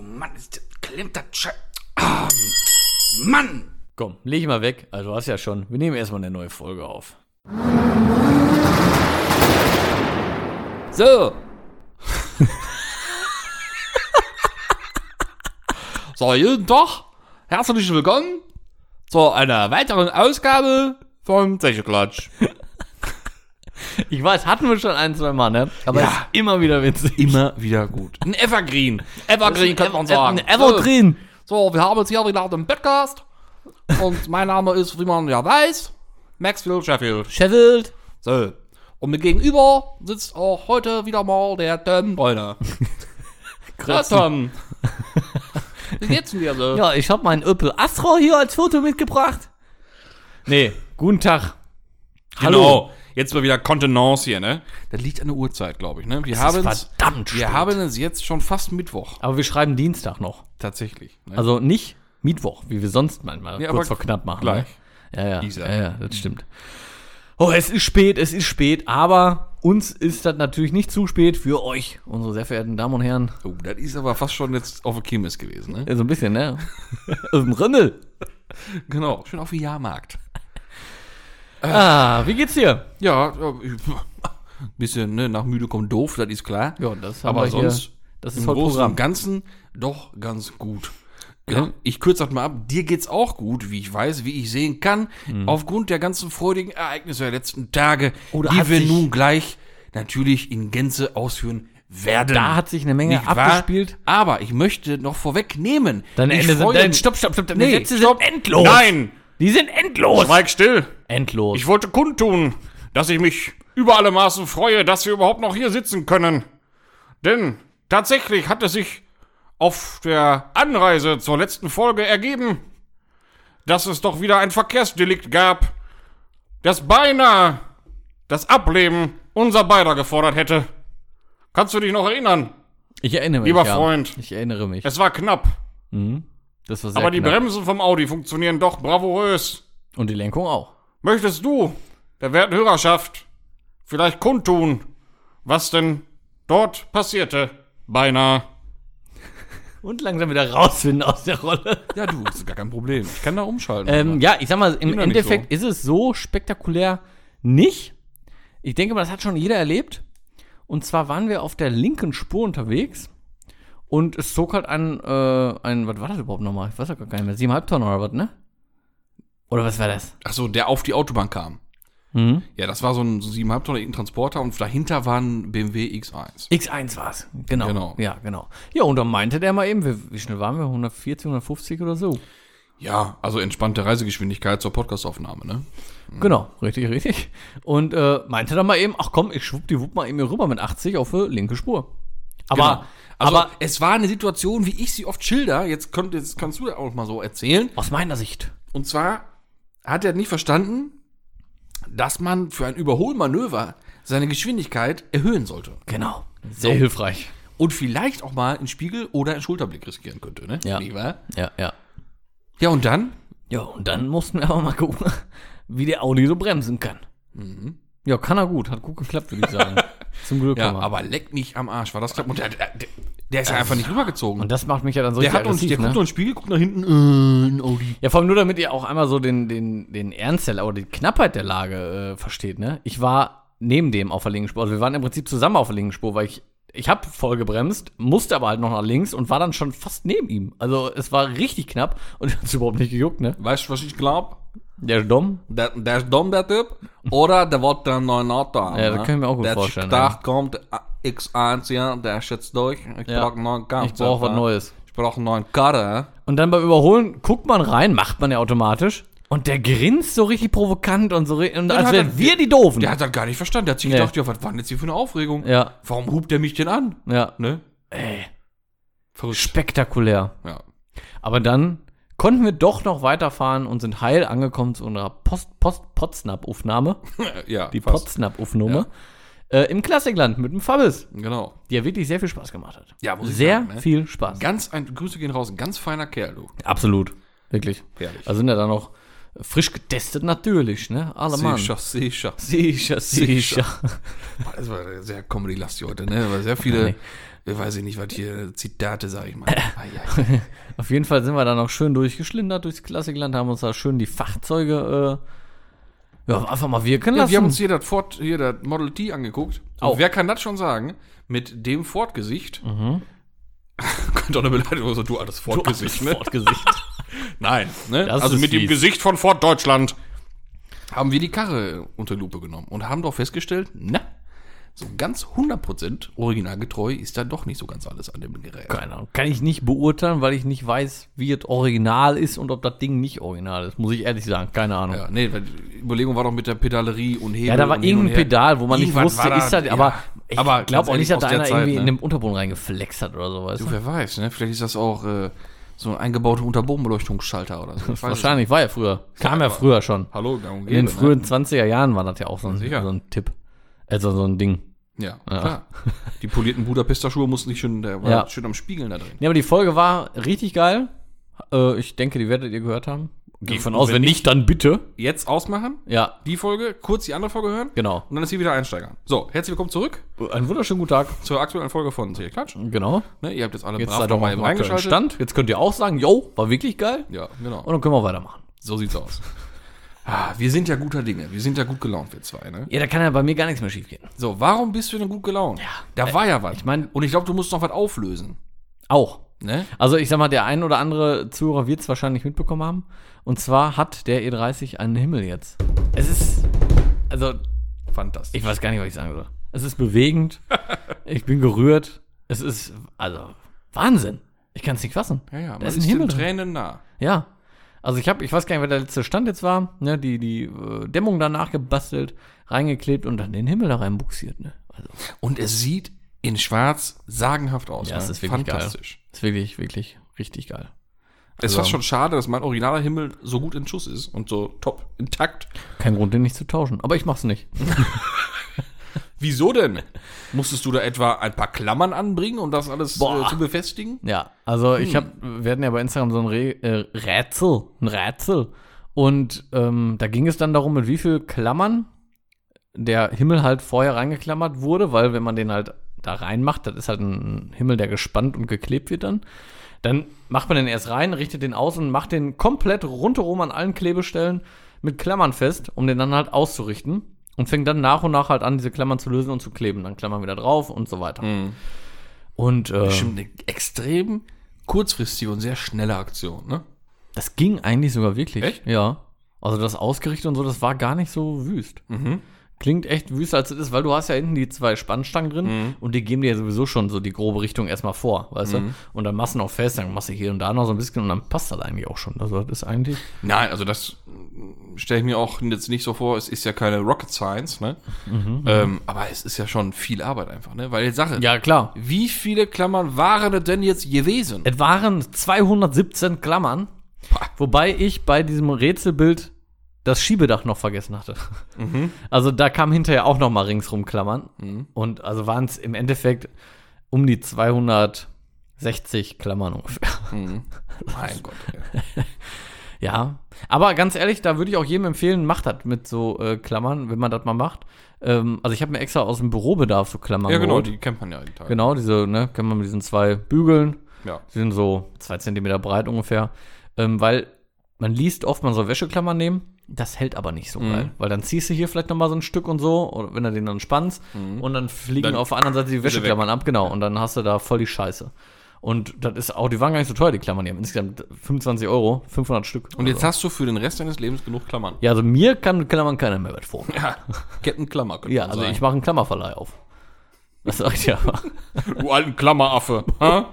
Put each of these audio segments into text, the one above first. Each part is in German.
Oh Mann, ist klemmt das Sche Ah, Mann! Komm, leg ich mal weg. Also du hast ja schon. Wir nehmen erstmal eine neue Folge auf. So. so, jeden Tag herzlich willkommen zu einer weiteren Ausgabe von Zecheklatsch. Ich weiß, hatten wir schon ein, zwei Mal, ne? Aber Ja. ist immer wieder witzig. Immer wieder gut. Ein Evergreen. Evergreen könnte man sagen. Ein Evergreen. So, so, wir haben jetzt hier wieder den Podcast. Und mein Name ist, wie man ja weiß, Maxwell Sheffield. Sheffield. So. Und mir gegenüber sitzt auch heute wieder mal der Tom Bräuner. Ja, Tom. Wie geht's denn dir so? Ja, ich habe meinen Opel Astra hier als Foto mitgebracht. Nee, guten Tag. Genau. Jetzt mal wieder Kontenance hier, ne? Das liegt an der Uhrzeit, glaube ich, ne? Wir haben es, verdammt wir spät. haben es jetzt schon fast Mittwoch. Aber wir schreiben Dienstag noch. Tatsächlich. Ne? Also nicht Mittwoch, wie wir sonst manchmal Ja, kurz aber vor knapp machen. gleich. Ne? Ja, ja, ja, ja, das stimmt. Oh, es ist spät, es ist spät, aber uns ist das natürlich nicht zu spät für euch, unsere sehr verehrten Damen und Herren. oh, das ist aber fast schon jetzt auf der Kirmes gewesen, ne? Ja, so ein bisschen, ne? Aus dem Rimmel. Genau. Schön auf dem Jahrmarkt. Ah, wie geht's dir? Ja, ja, bisschen, ne, nach müde kommt doof, das ist klar. Ja, das haben aber wir hier. sonst Das ist im Großen Programm. und Ganzen doch ganz gut. Ja. Ich kürze das mal ab. Dir geht's auch gut, wie ich weiß, wie ich sehen kann, aufgrund der ganzen freudigen Ereignisse der letzten Tage, da die wir nun gleich natürlich in Gänze ausführen werden. Da hat sich eine Menge Nicht wahr? abgespielt. Aber ich möchte noch vorwegnehmen. Deine Ende sind, dein, stopp, stopp, stopp, deine Nee, Sätze stopp. sind endlos. Nein! Die sind endlos. Schweig still! Endlos. Ich wollte kundtun, dass ich mich über alle Maßen freue, dass wir überhaupt noch hier sitzen können. Denn tatsächlich hat es sich auf der Anreise zur letzten Folge ergeben, dass es doch wieder ein Verkehrsdelikt gab, das beinahe das Ableben unser beider gefordert hätte. Kannst du dich noch erinnern? ich erinnere mich. Lieber ja. Freund. Ich erinnere mich. Es war knapp, Das war sehr aber die knapp. Bremsen vom Audi funktionieren doch bravourös. Und die Lenkung auch. Möchtest du, der werten Hörerschaft, vielleicht kundtun, was denn dort passierte? Beinahe. Und langsam wieder rausfinden aus der Rolle. Ja, du, das ist gar kein Problem. Ich kann da umschalten. Ähm, ja, ich sag mal, im doch nicht Endeffekt ist es so spektakulär nicht. Ich denke mal, das hat schon jeder erlebt. Und zwar waren wir auf der linken Spur unterwegs und es zog halt ein, äh, ein, was war das überhaupt nochmal? Ich weiß ja gar nicht mehr. Siebeneinhalb Tonnen oder was, ne? Oder was war das? Ach so, der auf die Autobahn kam. Mhm. Ja, das war so ein so 7,5 Tonnen Transporter und dahinter war ein BMW X1. X1 war's. Genau. Genau. Ja, genau. Ja, und dann meinte der mal eben, wie, wie schnell waren wir? 140, 150 oder so? Ja, also entspannte Reisegeschwindigkeit zur Podcastaufnahme, ne? Genau, richtig, richtig. Und äh, meinte dann mal eben, ach komm, ich schwupp die Wupp mal eben hier rüber mit 80 auf die linke Spur. Aber, Genau. Also, aber es war eine Situation, wie ich sie oft schilder. Jetzt, könnt, jetzt kannst du ja auch mal so erzählen. aus meiner Sicht. Und zwar hat er nicht verstanden, dass man für ein Überholmanöver seine Geschwindigkeit erhöhen sollte. Genau. Sehr hilfreich. Und vielleicht auch mal einen Spiegel oder einen Schulterblick riskieren könnte, ne? Ja. Ja, ja. Ja, und dann? Ja, und dann mussten wir aber mal gucken, wie der Audi so bremsen kann. Ja, kann er gut. Hat gut geklappt, würde ich sagen. Zum Glück. Ja, aber. leck mich am Arsch. War das knapp? Und der, der, der ist ja einfach nicht rübergezogen. Und das macht mich ja dann so der hat uns, der aggressiv, guckt ne? uns Spiegel, guckt nach hinten, äh, ein Audi. Ja, vor allem nur, damit ihr auch einmal so den, den, den Ernst der, oder die Knappheit der Lage äh, versteht, ne? Ich war neben dem auf der linken Spur. Also wir waren im Prinzip zusammen auf der linken Spur, weil ich, ich habe voll gebremst, musste aber halt noch nach links und war dann schon fast neben ihm. Also es war richtig knapp und hat überhaupt nicht gejuckt, ne? Weißt du, was ich glaube? Der ist dumm. Der, der ist dumm, der Typ. Oder der wird einen neuen Auto haben. Ja, das ne? kann ich mir auch gut der vorstellen, Der hat gedacht, kommt, äh, X1, ja, der ist jetzt durch. Ich Ja. brauche einen neuen Kampf. Ich brauche was Neues. Ich brauche einen neuen Karre. Und dann beim Überholen guckt man rein, macht man ja automatisch. Und der grinst so richtig provokant und so, und als wären wir die Doofen. Der hat das gar nicht verstanden. Der hat sich Nee. gedacht, ja, was war denn jetzt hier für eine Aufregung? ja, Warum hupt der mich denn an? ja. Ne? Ey, Verrückt. spektakulär. Ja. Aber dann konnten wir doch noch weiterfahren und sind heil angekommen zu unserer Post, Post, Potsnap-Aufnahme. ja, Die. Potsnap-Aufnahme. Äh, Im Klassikland mit dem Fabis, Genau. die ja wirklich sehr viel Spaß gemacht hat. Ja, muss ich Sehr sagen, ne? viel Spaß. Ganz ein, Grüße gehen raus, ein ganz feiner Kerl, du. Absolut. Wirklich. Herrlich. Da sind ja dann noch Frisch getestet natürlich, ne? Alle Mann. Sicher, sicher. Sicher, sicher. Das war sehr Comedy-lastig heute, ne? Aber sehr viele, weiß ich nicht, was hier, Zitate, sag ich mal. Ai. Auf jeden Fall sind wir da noch schön durchgeschlindert durchs Klassikland, haben uns da schön die Fahrzeuge äh, ja, einfach mal wirken Ja, lassen. wir haben uns hier das Ford, hier das Model T angeguckt. Auch. Wer kann das schon sagen? Mit dem Ford-Gesicht. Könnte auch eine Beleidigung sein, du altes Ford-Gesicht, ne? Fortgesicht. Nein, ne? Also mit dem fies. Gesicht von Ford Deutschland. haben wir die Karre unter Lupe genommen und haben doch festgestellt, na, so ganz 100% originalgetreu ist da doch nicht so ganz alles an dem Gerät. Keine Ahnung. Kann ich nicht beurteilen, weil ich nicht weiß, wie es original ist und ob das Ding nicht original ist. Muss ich ehrlich sagen. Keine Ahnung. Ja, Ja, nee, weil die Überlegung war doch mit der Pedalerie und Hebel. da war irgendein. Pedal, wo man nicht wusste, war ist das, aber ich glaube auch nicht, dass da einer der irgendwie Zeit, in ne? den Unterboden reingeflext hat oder so, weißt du? Du, wer weiß, ne? Vielleicht ist das auch äh, so ein eingebauter Unterbodenbeleuchtungsschalter oder so. Wahrscheinlich war ja früher. Kam ja aber- früher schon. Hallo, In den gäbe, frühen 20er Jahren war das ja auch so ein, so ein Tipp. Also so ein Ding. Ne? Ja, klar. Die polierten Budapester Schuhe mussten nicht schön, der war Ja. schön am Spiegeln da drin. Ja, aber die Folge war richtig geil. Äh, ich denke, die werdet ihr gehört haben. Gehe Ja, von aus, wenn nicht, dann bitte. Jetzt ausmachen, Ja, die Folge, kurz die andere Folge hören genau. und dann ist hier wieder einsteigern. So, herzlich willkommen zurück Einen wunderschönen guten Tag. zur aktuellen Folge von Serie Klatsch. Genau. Ne, ihr habt jetzt alle Jetzt brav seid doch noch mal im aktuellen reingeschaltet. Stand. Jetzt könnt ihr auch sagen, yo, war wirklich geil. Ja, genau. Und dann können wir weitermachen. So sieht's aus. Ah, wir sind ja guter Dinge. Wir sind ja gut gelaunt, wir zwei, ne? Ja, da kann ja bei mir gar nichts mehr schief gehen. So, warum bist du denn gut gelaunt? Ja. Da war ja was. ich mein- und ich glaube, du musst noch was auflösen. Auch. Ne? Also ich sag mal, der ein oder andere Zuhörer wird es wahrscheinlich mitbekommen haben. Und zwar hat der E30 einen Himmel jetzt. Es ist, also Fantastisch. ich weiß gar nicht, was ich sagen soll. Es ist bewegend. ich bin gerührt. Es ist, also Wahnsinn. Ich kann es nicht fassen. ja, ja, Da man ist ist, ein Himmel. Tränen nah. Ja. Also ich habe, ich weiß gar nicht, wer der letzte Stand jetzt war, ne, die, die äh, Dämmung danach gebastelt, reingeklebt und dann den Himmel da reinbuxiert, ne. Also, Und es sieht in schwarz sagenhaft aus. ja, ne? es ist wirklich Fantastisch. geil. Ist wirklich, wirklich richtig geil. Es ist Also- fast schon schade, dass mein originaler Himmel so gut in Schuss ist und so top intakt. Kein Grund, den nicht zu tauschen. Aber ich mach's nicht. Wieso denn? Musstest du da etwa ein paar Klammern anbringen, um das alles Boah. äh, zu befestigen? Ja, also Hm. ich habe, wir hatten ja bei Instagram so ein Re äh, Rätsel, ein Rätsel. Und ähm, da ging es dann darum, mit wie viel Klammern der Himmel halt vorher reingeklammert wurde, weil wenn man den halt da reinmacht, das ist halt ein Himmel, der gespannt und geklebt wird dann. Dann macht man den erst rein, richtet den aus und macht den komplett rundherum an allen Klebestellen mit Klammern fest, um den dann halt auszurichten. Und fängt dann nach und nach halt an, diese Klammern zu lösen und zu kleben. Dann Klammern wieder drauf und so weiter. Und äh, Bestimmt eine extrem kurzfristige und sehr schnelle Aktion, ne? Das ging eigentlich sogar wirklich. Echt? Ja. Also das ausgerichtet und so, das war gar nicht so wüst. Mhm. Klingt echt wüst, als es ist, weil du hast ja hinten die zwei Spannstangen drin Mhm. und die geben dir ja sowieso schon so die grobe Richtung erstmal vor, weißt Mhm. du? Und dann machst du noch fest, dann machst du hier und da noch so ein bisschen und dann passt das eigentlich auch schon. Also das ist eigentlich. Nein, also das stelle ich mir auch jetzt nicht so vor. Es ist ja keine Rocket Science, ne? Ähm, aber es ist ja schon viel Arbeit einfach, ne? Weil jetzt Sache, Ja, klar. wie viele Klammern waren es denn jetzt gewesen? Es waren 217 Klammern, wobei ich bei diesem Rätselbild das Schiebedach noch vergessen hatte. Mhm. Also da kam hinterher auch noch mal ringsrum Klammern. Und also waren es im Endeffekt um die 260 Klammern ungefähr. Mein Gott. ey. Ja, aber ganz ehrlich, da würde ich auch jedem empfehlen, macht das mit so äh, Klammern, wenn man das mal macht. Ähm, also ich habe mir extra aus dem Bürobedarf so Klammern Ja, genau, geholt. die kennt man ja die Tage. Genau, diese, ne, kann man mit diesen zwei Bügeln. Ja. Die sind so zwei Zentimeter breit ungefähr. Ähm, weil man liest oft, man soll Wäscheklammern nehmen. Das hält aber nicht so Mhm. geil. Weil dann ziehst du hier vielleicht noch mal so ein Stück und so, oder wenn du den dann spannst. Und dann fliegen Mhm. Dann auf der anderen Seite die er Wäscheklammern ab. Genau. Und dann hast du da voll die Scheiße. Und das ist auch, die waren gar nicht so teuer, die Klammern. Die haben insgesamt 25 Euro, 500 Stück. Und jetzt hast du für den Rest deines Lebens genug Klammern. Ja, also mir kann Klammern keiner mehr was vor. Ja, Captain Klammer könnte Ja, also sagen. ich mache einen Klammerverleih auf. Das sag ich ja. Du alten Klammeraffe.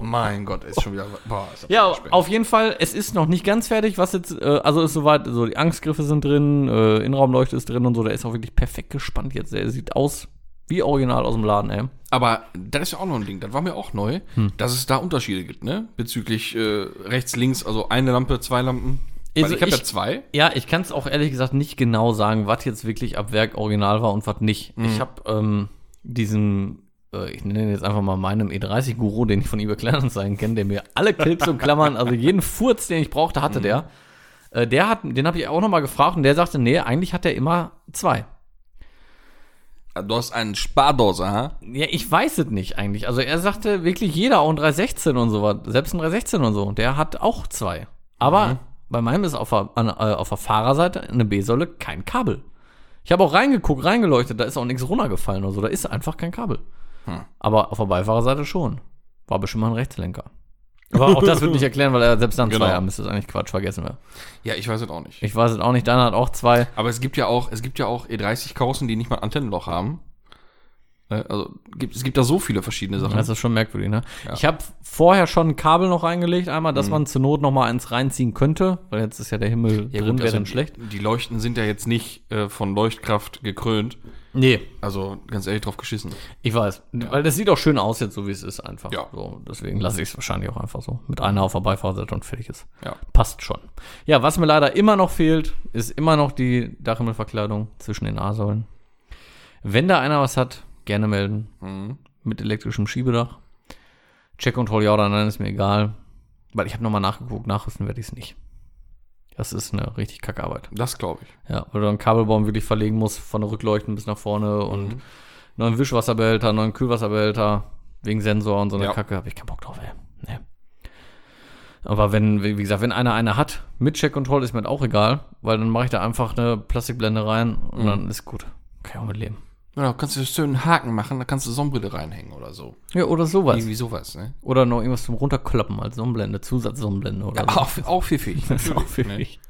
Mein Gott, ist schon wieder. Boah, ist Ja, spät. auf jeden Fall, es ist noch nicht ganz fertig, was jetzt, äh, also ist soweit, so die Angstgriffe sind drin, äh, Innenraumleuchte ist drin und so, der ist auch wirklich perfekt gespannt jetzt. Der sieht aus wie original aus dem Laden, ey. Aber das ist ja auch noch ein Ding, das war mir auch neu, Hm. dass es da Unterschiede gibt, ne? Bezüglich äh, rechts, links, also eine Lampe, zwei Lampen. Weil Also ich habe ja zwei. Ja, ich kann es auch ehrlich gesagt nicht genau sagen, was jetzt wirklich ab Werk original war und was nicht. Mhm. Ich habe ähm, diesen, äh, ich nenne ihn jetzt einfach mal meinem E30-Guru, den ich von eBay Kleinanzeigen kenne, der mir alle Clips und Klammern, also jeden Furz, den ich brauchte, Mhm. hatte der. Äh, der hat, den habe ich auch noch mal gefragt und der sagte, nee, eigentlich hat er immer zwei. Du hast einen Spardose, ha? Ja, ich weiß es nicht eigentlich. Also er sagte wirklich jeder, auch ein 316 und so was, selbst ein 316 und so, der hat auch zwei. Aber bei meinem ist auf der, an, äh, auf der Fahrerseite eine B-Säule kein Kabel. Ich habe auch reingeguckt, reingeleuchtet, da ist auch nichts runtergefallen oder so, da ist einfach kein Kabel. Aber auf der Beifahrerseite schon. War bestimmt mal ein Rechtslenker. Aber auch das wird nicht erklären, weil er selbst dann Genau. zwei haben. Das ist eigentlich Quatsch, vergessen wir. Ja, ich weiß es auch nicht. Ich weiß es auch nicht, Deiner hat auch zwei. Aber es gibt ja auch, es gibt ja auch E30-Kausen, die nicht mal ein Antennenloch haben. Äh, Also gibt, es gibt da so viele verschiedene Sachen. Das ist schon merkwürdig, ne? Ich habe vorher schon ein Kabel noch reingelegt, einmal, dass man zur Not noch mal eins reinziehen könnte, weil jetzt ist ja der Himmel Ja, drin, wäre also dann schlecht. Die Leuchten sind ja jetzt nicht äh, von Leuchtkraft gekrönt. Nee, Also ganz ehrlich drauf geschissen. ich weiß. Weil das sieht auch schön aus jetzt, so wie es ist einfach. Ja. So, deswegen lasse ich es wahrscheinlich auch einfach so. Mit einer auf der Beifahrerseite und fertig ist. Ja. Passt schon. Ja, was mir leider immer noch fehlt, ist immer noch die Dachhimmelverkleidung zwischen den A-Säulen. Wenn da einer was hat, gerne melden. Mhm. Mit elektrischem Schiebedach. Check-Control ja oder nein, ist mir egal. Weil ich habe nochmal nachgeguckt, nachrüsten werde ich es nicht. Das ist eine richtig kacke Arbeit. Das glaube ich. Ja, weil du einen Kabelbaum wirklich verlegen musst, von der Rückleuchten bis nach vorne und neuen Wischwasserbehälter, neuen Kühlwasserbehälter, wegen Sensor und so eine Ja. Kacke, habe ich keinen Bock drauf, ey. Nee. Aber wenn, wie gesagt, wenn einer eine hat, mit Check Control ist mir das auch egal, weil dann mache ich da einfach eine Plastikblende rein und dann ist gut. Kann ich auch mit leben. Ja, kannst du schön einen Haken machen, da kannst du Sonnenbrille reinhängen oder so. Ja, oder sowas. Irgendwie sowas, ne? Oder noch irgendwas zum Runterkloppen als Sonnenblende, Zusatzsonnenblende oder so. Auch, auch pfiffig. Ist auch natürlich, ne? pfiffig.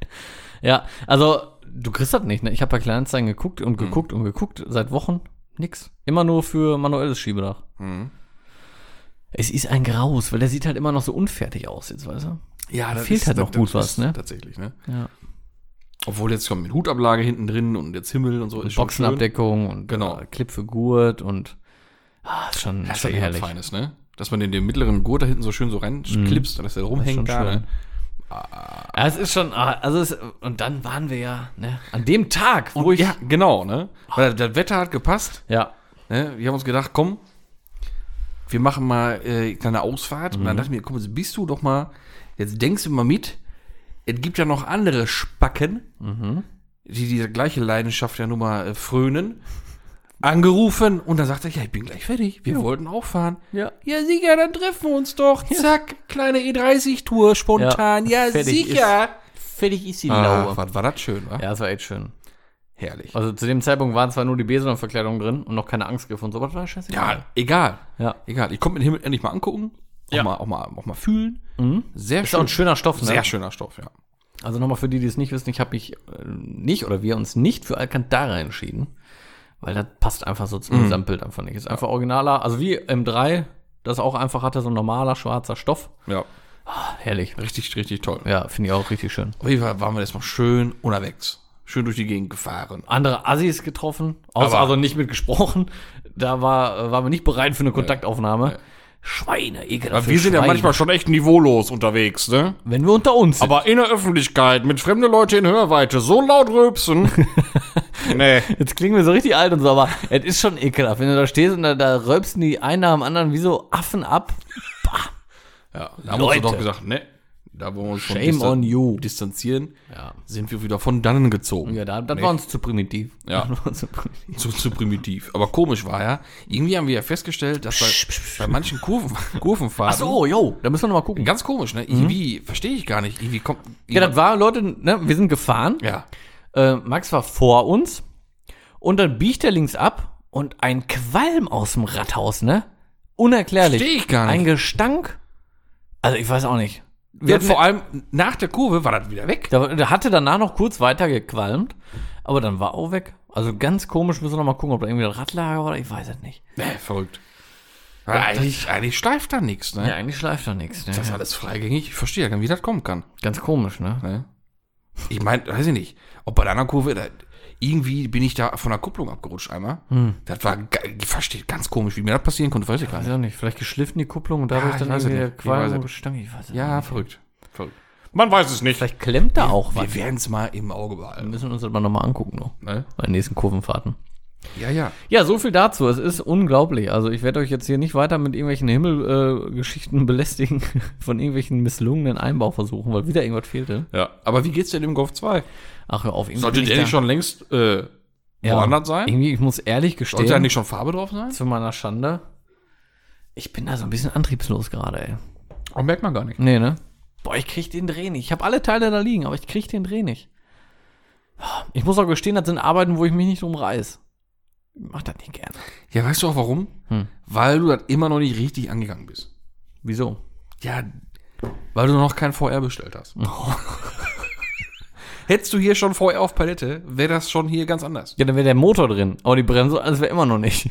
Ja, also du kriegst das nicht, ne? Ich habe bei Kleinanzeigen geguckt Mhm. und geguckt und geguckt, seit Wochen nix. Immer nur für manuelles Schiebedach. Mhm. Es ist ein Graus, weil der sieht halt immer noch so unfertig aus jetzt, weißt du? Ja, da fehlt halt noch gut was, ist ne? Tatsächlich, ne? Ja. Obwohl jetzt schon mit Hutablage hinten drin und jetzt Himmel und so ist schon schön. Boxenabdeckung und Genau. äh, Clip für Gurt und ah, ist schon, Das ist schon ja herrlich. Feines, ne? Dass man den, den mittleren Gurt da hinten so schön so reinklipst und dass der Mhm. kann. schön. Ne? Ja, es ist schon, ah, also es, und dann waren wir ja, ne, an dem Tag, wo Und ich, ja, genau, ne? Weil das Wetter hat gepasst. ja, Ne? Wir haben uns gedacht, komm, wir machen mal äh, eine kleine Ausfahrt. Und Mhm. dann dachte ich mir, komm, jetzt bist du doch mal, jetzt denkst du mal mit, es gibt ja noch andere Spacken, Mhm. die diese gleiche Leidenschaft ja nun mal äh, frönen. Angerufen und dann sagt er, ja, ich bin gleich fertig. Wir wollten auch fahren. Ja. Ja, sicher, dann treffen wir uns doch. Zack, kleine E30-Tour, spontan. Ja, fertig sicher. fertig ist die Ah, Laue. was war das schön, wa? Ja, das war echt schön. Herrlich. Also zu dem Zeitpunkt waren zwar nur die Besenverkleidung drin und noch keine Angstgriffe und so, aber das war scheißegal. Ja, egal. Ja. Egal. Ich konnte mir den Himmel endlich mal angucken. Auch, Ja. mal, auch, mal, auch mal fühlen. Sehr Ist auch ein schöner Stoff, ne? Sehr schöner Stoff, ja. Also nochmal für die, die es nicht wissen, ich habe mich äh, nicht oder wir uns nicht für Alcantara entschieden, weil das passt einfach so Mhm. zum Gesamtbild einfach nicht. Ist einfach originaler, also wie M3, das auch einfach hatte, so ein normaler schwarzer Stoff. Ja. Herrlich. Richtig, richtig toll. Ja, finde ich auch richtig schön. Auf jeden Fall waren wir jetzt mal schön unterwegs. Schön durch die Gegend gefahren. Andere Assis getroffen, außer Aber- also nicht mit gesprochen. Da war, äh, waren wir nicht bereit für eine Kontaktaufnahme. Schweine, ekelhaft. Wir sind ja manchmal schon echt niveaulos unterwegs, ne? Wenn wir unter uns sind. Aber in der Öffentlichkeit mit fremden Leute in Hörweite so laut rülpsen. nee. Jetzt klingen wir so richtig alt und so, aber es ist schon ekelhaft. Wenn du da stehst und da, da rülpsen die einen nach dem anderen wie so Affen ab. Ja, da haben wir doch gesagt, ne, da wollen wir uns von Shame on you. distanzieren. Ja. Sind wir wieder von dannen gezogen. Ja, da, das war uns zu primitiv. Ja. Zu primitiv. zu, zu primitiv. Aber komisch war ja, irgendwie haben wir ja festgestellt, dass bei, bei manchen Kurven, Kurvenfahrten. Ach so, yo, da müssen wir noch mal gucken. Ganz komisch, ne? Irgendwie verstehe ich gar nicht. Irgendwie kommt. Ja, das war, Leute, ne, wir sind gefahren. ja. Äh, Max war vor uns und dann biegt er links ab und ein Qualm aus dem Rathaus, ne? Unerklärlich. Versteh ich gar nicht. Ein Gestank. Also ich weiß auch nicht. Wir hatten vor allem nach der Kurve war das wieder weg. Da, der hatte danach noch kurz weiter gequalmt, aber dann war auch weg. Also ganz komisch, müssen wir noch mal gucken, ob da irgendwie ein Radlager war, ich weiß es nicht. Nee, verrückt. Weil eigentlich, eigentlich schleift da nichts, ne? Ja, eigentlich schleift da nichts. Ne? Das ist alles freigängig. Ich verstehe ja gar nicht, wie das kommen kann. Ganz komisch, ne? Ne? Ich meine, weiß ich nicht, ob bei der anderen Kurve, irgendwie bin ich da von der Kupplung abgerutscht einmal. Das war, verstehe ganz komisch, wie mir das passieren konnte, weiß ich gar Weiß nicht. ich auch nicht. Vielleicht geschliffen die Kupplung und dadurch Ja, dann weiß irgendwie der weiß Qualm. Ich weiß es Ja, nicht. verrückt. Verrückt. Man weiß es nicht. Vielleicht klemmt da auch was. Wir werden es mal im Auge Wir behalten. müssen uns das mal nochmal angucken noch. Ne? Bei den nächsten Kurvenfahrten. Ja, ja. Ja, so viel dazu. Es ist unglaublich. Also ich werde euch jetzt hier nicht weiter mit irgendwelchen Himmelgeschichten äh, belästigen von irgendwelchen misslungenen Einbauversuchen, weil wieder irgendwas fehlte. Ja. Aber wie geht's denn im Golf 2? Ach, hör auf. Sollte der nicht schon längst äh, Ja. woanders sein? Irgendwie, ich muss ehrlich Sollte da gestehen, nicht schon Farbe drauf sein? zu meiner Schande, ich bin da so ein bisschen antriebslos gerade, ey. Oh, merkt man gar nicht. Nee, ne? Boah, ich krieg den Dreh nicht. Ich habe alle Teile da liegen, aber ich krieg den Dreh nicht. Ich muss auch gestehen, das sind Arbeiten, wo ich mich nicht drum reiß. Ich mach das nicht gerne. Ja, weißt du auch warum? Hm. Weil du das immer noch nicht richtig angegangen bist. Wieso? Ja, weil du noch kein VR bestellt hast. Oh. Hättest du hier schon VR auf Palette, wäre das schon hier ganz anders. Ja, dann wäre der Motor drin, aber die Bremse, alles wäre immer noch nicht.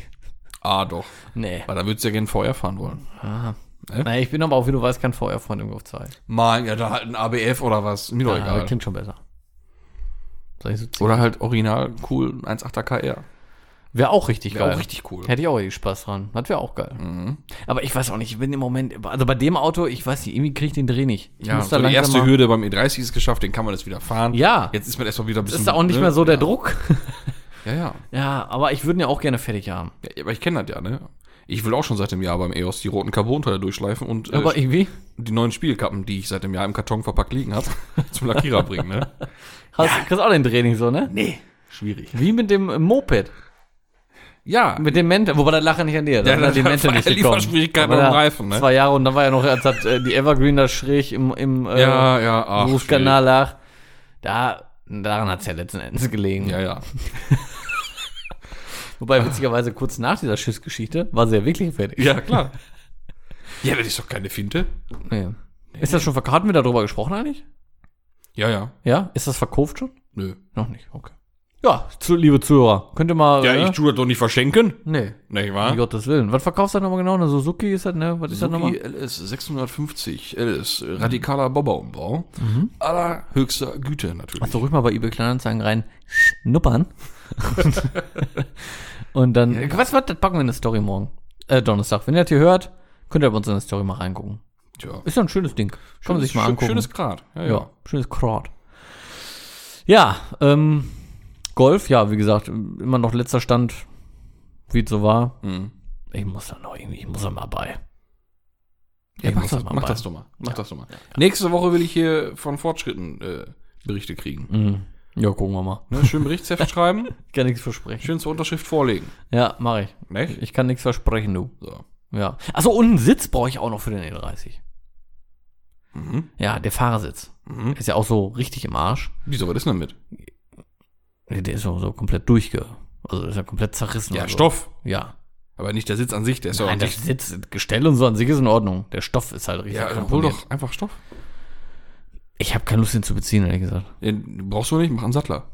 Ah, doch. Nee. Weil da würdest du ja gerne VR fahren wollen. Aha. Äh? Naja, ich bin aber auch, wie du weißt, kein VR-Freund im Golf 2. Mal, ja, da halt ein ABF oder was. Mir doch Ah, egal. klingt schon besser. So? Oder halt original cool 1.8er KR. Wäre auch richtig Wäre geil. auch richtig cool. Hätte ich auch richtig Spaß dran. Das wäre auch geil. Mhm. Aber ich weiß auch nicht, ich bin im Moment, also bei dem Auto, ich weiß nicht, irgendwie kriege ich den Dreh nicht. Ich Ja, muss so da die langsam erste mal- Hürde beim E30 ist geschafft, den kann man jetzt wieder fahren. Ja. Jetzt ist man erstmal wieder ein Das bisschen. ist da auch nicht ne? mehr so der ja. Druck. Ja, ja. Ja, aber ich würde ihn ja auch gerne fertig haben. ja aber ich kenne das ja, ne? Ich will auch schon seit dem Jahr beim EOS die roten Carbon-Teile durchschleifen und äh, Aber irgendwie, die neuen Spielkappen, die ich seit dem Jahr im Karton verpackt liegen habe, zum Lackierer bringen, ne? hast, kriegst auch den Dreh nicht so, ne? Nee. Schwierig. Wie mit dem äh, Moped. Ja. Mit dem Mente, wobei das lache nicht an dir. Da Ja, ja die das Mente nicht gekommen. Lieferschwierigkeiten am ja Reifen, ne? Zwei Jahre und dann war ja noch, als hat äh, die Evergreen da schräg im, im äh, ja, ja, ach. Berufskanal lag. Da, daran hat's ja letzten Endes gelegen. Ja, ja. Wobei, witzigerweise, kurz nach dieser Schiffsgeschichte war sie ja wirklich fertig. Ja, klar. ja, das ist doch keine Finte. Nee. Ist das schon verkauft? Hatten wir darüber gesprochen eigentlich? Ja, ja. Ja? Ist das verkauft schon? Nö. Noch nicht, okay. Ja, zu, liebe Zuhörer, könnt ihr mal. Ja, äh, ich tue das doch nicht verschenken. Nee, Nicht um wahr? Gottes Willen. Was verkaufst du da nochmal genau? Eine Suzuki ist das, ne? Was ist das Suzuki nochmal? LS 650 LS, radikaler Bobberumbau. Allerhöchster Güte natürlich. Also ruhig mal bei eBay Kleinanzeigen rein schnuppern. Und dann, Ja, was, was, das packen wir in eine Story morgen. Äh, Donnerstag. Wenn ihr das hier hört, könnt ihr bei uns in eine Story mal reingucken. Tja. Ist ja ein schönes Ding. Kann man sich mal angucken. Schönes Grad. Ja, ja. ja. schönes Kraut. Ja, ähm, Golf, ja, wie gesagt, immer noch letzter Stand, wie es so war. Mhm. Ich muss da noch irgendwie, ich muss da mal bei. Ja, mach, das, mach das doch mal. Mach das doch mal. Nächste Woche will ich hier von Fortschritten äh, Berichte kriegen. Mhm. Ja, gucken wir mal. Ne? Schön Berichtsheft schreiben, Ich kann nichts versprechen. schön zur Unterschrift vorlegen. Ja, mache ich. Nicht? Ich kann nichts versprechen, du. So. Ja. Achso, und einen Sitz brauche ich auch noch für den E30. Mhm. Ja, der Fahrersitz. Mhm. Ist ja auch so richtig im Arsch. Wieso, was ist denn damit? Der ist so, so komplett durchge... Also ist ja komplett zerrissen. Ja, und so. Stoff. Ja. Aber nicht der Sitz an sich, der ist ja Nein, nicht. Sitz, Gestell und so an sich ist in Ordnung. Der Stoff ist halt richtig Ja, dann hol doch einfach Stoff. Ich habe keine Lust, den zu beziehen, ehrlich gesagt. Den brauchst du nicht, mach einen Sattler.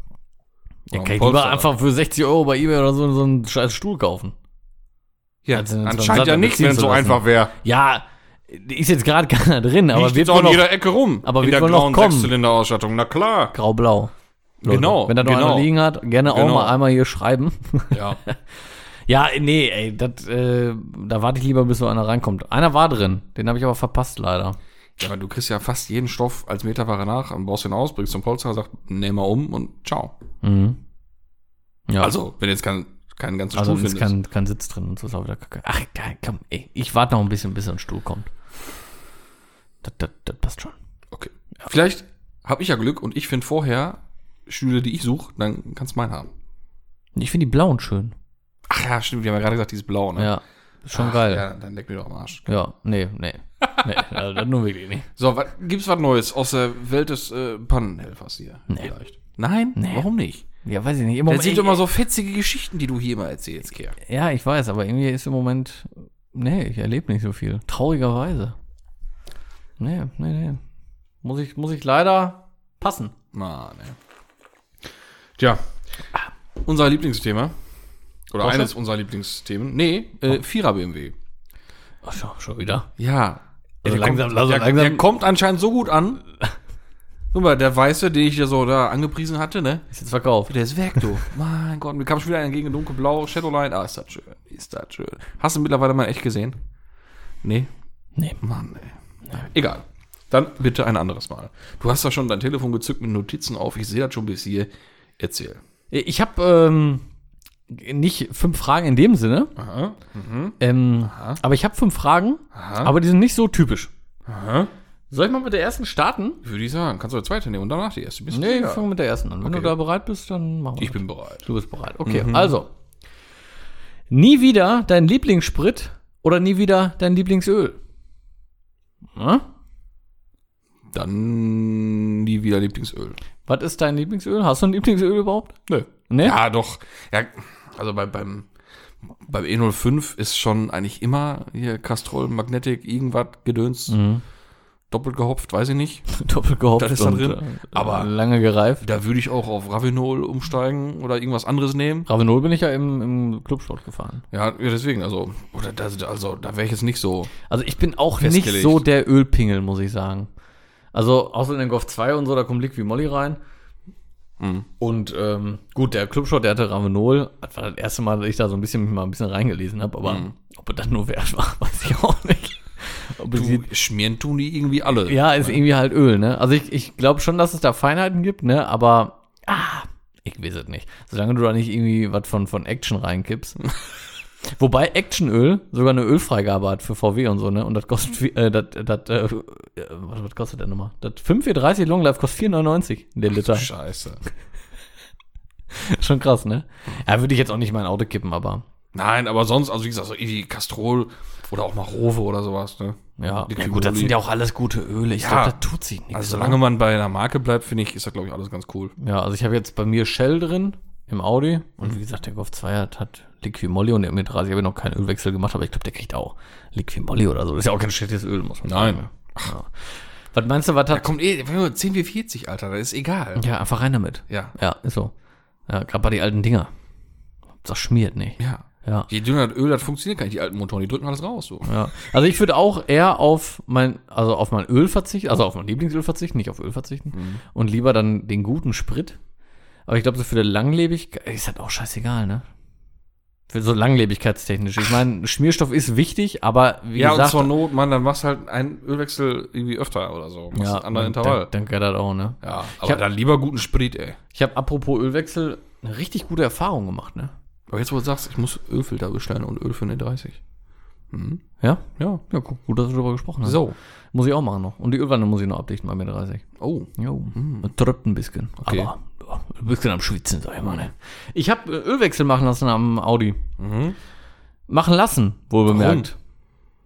Ja, kann ich lieber einfach für 60 Euro bei Ebay oder so so einen scheiß Stuhl kaufen. Ja, Also, so einen anscheinend ja nicht, wenn es so einfach wäre. Ja, ist jetzt gerade keiner drin, aber jetzt auch in noch jeder Ecke rum. aber in wird der noch kommen. Sechszylinder-Ausstattung. Na klar. grau-blau. Leute, Genau, Wenn da noch genau. einer liegen hat, gerne auch Genau. mal einmal hier schreiben. Ja. ja, nee, ey, das, äh, da warte ich lieber, bis so einer reinkommt. Einer war drin, den habe ich aber verpasst leider. ja, aber du kriegst ja fast jeden Stoff als Meterware nach und baust ihn aus, bringst zum Polster, sagst, nehm mal um und ciao. Mhm. Ja, Also, wenn jetzt kein, kein ganzer also Stuhl ist findest. kein, kein Sitz drin und so ist auch wieder kacke. Ach, geil, komm, ey, ich warte noch ein bisschen, bis ein Stuhl kommt. Das, das, das passt schon. Okay. Vielleicht habe ich ja Glück und ich finde vorher Stühle, die ich suche, dann kannst du meinen haben. Ich finde die blauen schön. Ach ja, stimmt, wir haben ja gerade gesagt, dieses Blau, ne? Ja, ist schon Ach, geil. Ja, dann leck mir doch am Arsch. Ja, nee, nee. nee, also das nur wirklich nicht. So, was, gibt's was Neues aus der Welt des äh, Pannenhelfers hier? Nee. Vielleicht. Nein? Nee. Warum nicht? Ja, weiß ich nicht. Im Das Moment, sind immer so fetzige Geschichten, die du hier immer erzählst, Kerl. ja, ich weiß, aber irgendwie ist im Moment, nee, ich erlebe nicht so viel. Traurigerweise. Nee, nee, nee. Muss ich, muss ich leider passen. Mann, ey. Tja, unser Lieblingsthema. Oder Porsche? eines unserer Lieblingsthemen. Nee, äh, Vierer BMW. Ach, schon, schon wieder. Ja. Also der, langsam- kommt, langsam- der, langsam- der kommt anscheinend so gut an. Guck mal, der Weiße, den ich ja so da angepriesen hatte, ne? Ist jetzt verkauft. Der ist weg, du. mein Gott, mir kam schon wieder ein gegen dunkelblau Shadowline. Ah, ist das schön. Ist das schön. Hast du mittlerweile mal echt gesehen? Nee. Nee. Mann, ey. Egal. Dann bitte ein anderes Mal. Du hast da schon dein Telefon gezückt mit Notizen auf. Ich sehe das schon bis hier. Erzähl. Ich habe ähm, nicht fünf Fragen in dem Sinne. Aha. Ähm, aber ich habe fünf Fragen, aber die sind nicht so typisch. Aha. Soll ich mal mit der ersten starten? Würde ich sagen. Kannst du die zweite nehmen und danach die erste. Bist Nee, wir sicher? fangen mit der ersten an. Wenn Okay. du da bereit bist, dann machen wir. Ich bin bereit. Du bist bereit. Okay, also. Nie wieder dein Lieblingssprit oder nie wieder dein Lieblingsöl? Na? Dann nie wieder Lieblingsöl. Was ist dein Lieblingsöl? Hast du ein Lieblingsöl überhaupt? Nö. Ne? Ja, doch. Ja, also bei, beim, beim E05 ist schon eigentlich immer hier Castrol, Magnetic, irgendwas, Gedöns, doppelt gehopft, weiß ich nicht. Doppelt gehopft Das ist da und, drin. äh, Aber- lange gereift. Da würde ich auch auf Ravinol umsteigen oder irgendwas anderes nehmen. Ravenol bin ich ja im, im Clubsport gefahren. Ja, ja, deswegen, also, oder das, also da wäre ich jetzt nicht so. Also ich bin auch nicht so der Ölpingel, muss ich sagen. Also außer in den Golf 2 und so, da kommt Liqui Molly rein. Mhm. Und ähm, gut, der Clubshot, der hatte Ravenol. Das war das erste Mal, dass ich da so ein bisschen mal ein bisschen reingelesen habe, aber Mhm. ob er das nur wert war, weiß ich auch nicht. Ob Du, jetzt- schmieren tun die irgendwie alle. ja, ist irgendwie halt Öl, ne? Also ich, ich glaube schon, dass es da Feinheiten gibt, ne? Aber ah, ich weiß es nicht. Solange du da nicht irgendwie was von, von Action reinkippst. Wobei Actionöl sogar eine Ölfreigabe hat für VW und so, ne? Und das kostet, äh, das, das, äh, äh, was, kostet der nochmal? Das 5,30 Long Life kostet 4,99 der Liter. Scheiße. Schon krass, ne? Ja, würde ich jetzt auch nicht mein Auto kippen, aber Nein, aber sonst, also wie gesagt, so irgendwie Castrol oder auch mal Rowe oder sowas, ne? ja. Ja gut, das sind ja auch alles gute Öle. Ich Ja. glaube, da tut sich nichts. Also oder? solange man bei einer Marke bleibt, finde ich, ist das, glaube ich, alles ganz cool. Ja, also ich habe jetzt bei mir Shell drin im Audi und wie gesagt, der Golf 2 hat, hat Liquimolli und der M30 habe ich noch keinen Ölwechsel gemacht, aber ich glaube, der kriegt auch Liquimolli oder so. Das ist ja auch kein schlechtes Öl, muss man Nein. sagen. Ja. Was meinst du, was Da hat? kommt eh, wenn wir 10 wie 40, Alter, das ist egal. Ja, einfach rein damit. Ja. Ja, ist so. Ja, gerade bei den alten Dinger. Das schmiert nicht. Ja. Ja. Je dünner das Öl, das funktioniert gar nicht, die alten Motoren, die drücken alles raus, so. Ja. Also ich würde auch eher auf mein, also auf mein Öl verzichten, also auf mein Lieblingsöl verzichten, nicht auf Öl verzichten. Und lieber dann den guten Sprit. Aber ich glaube, so für die Langlebigkeit ist halt auch scheißegal, ne? Für so langlebigkeitstechnisch. Ich meine, Schmierstoff ist wichtig, aber wie Ja, und gesagt. zur Not, man, dann machst halt einen Ölwechsel irgendwie öfter oder so. Machst ja, einen anderen dann, Intervall. dann geht das auch, ne? ja, Ich aber hab- dann lieber guten Sprit, ey. Ich habe apropos Ölwechsel eine richtig gute Erfahrung gemacht, ne? Aber jetzt, wo du sagst, ich muss Ölfilter bestellen und Öl für eine 30. Mhm. Ja? Ja. Ja, gut, gut dass du darüber gesprochen hast. So. Muss ich auch machen noch. Und die Ölwanne muss ich noch abdichten bei mir 30. Oh. Jo, man tröpft ein bisschen. Okay. Aber ja, ein bisschen am Schwitzen, sag ich mal. Ne? Ich habe Ölwechsel machen lassen am Audi. Mhm. Machen lassen, wohl bemerkt.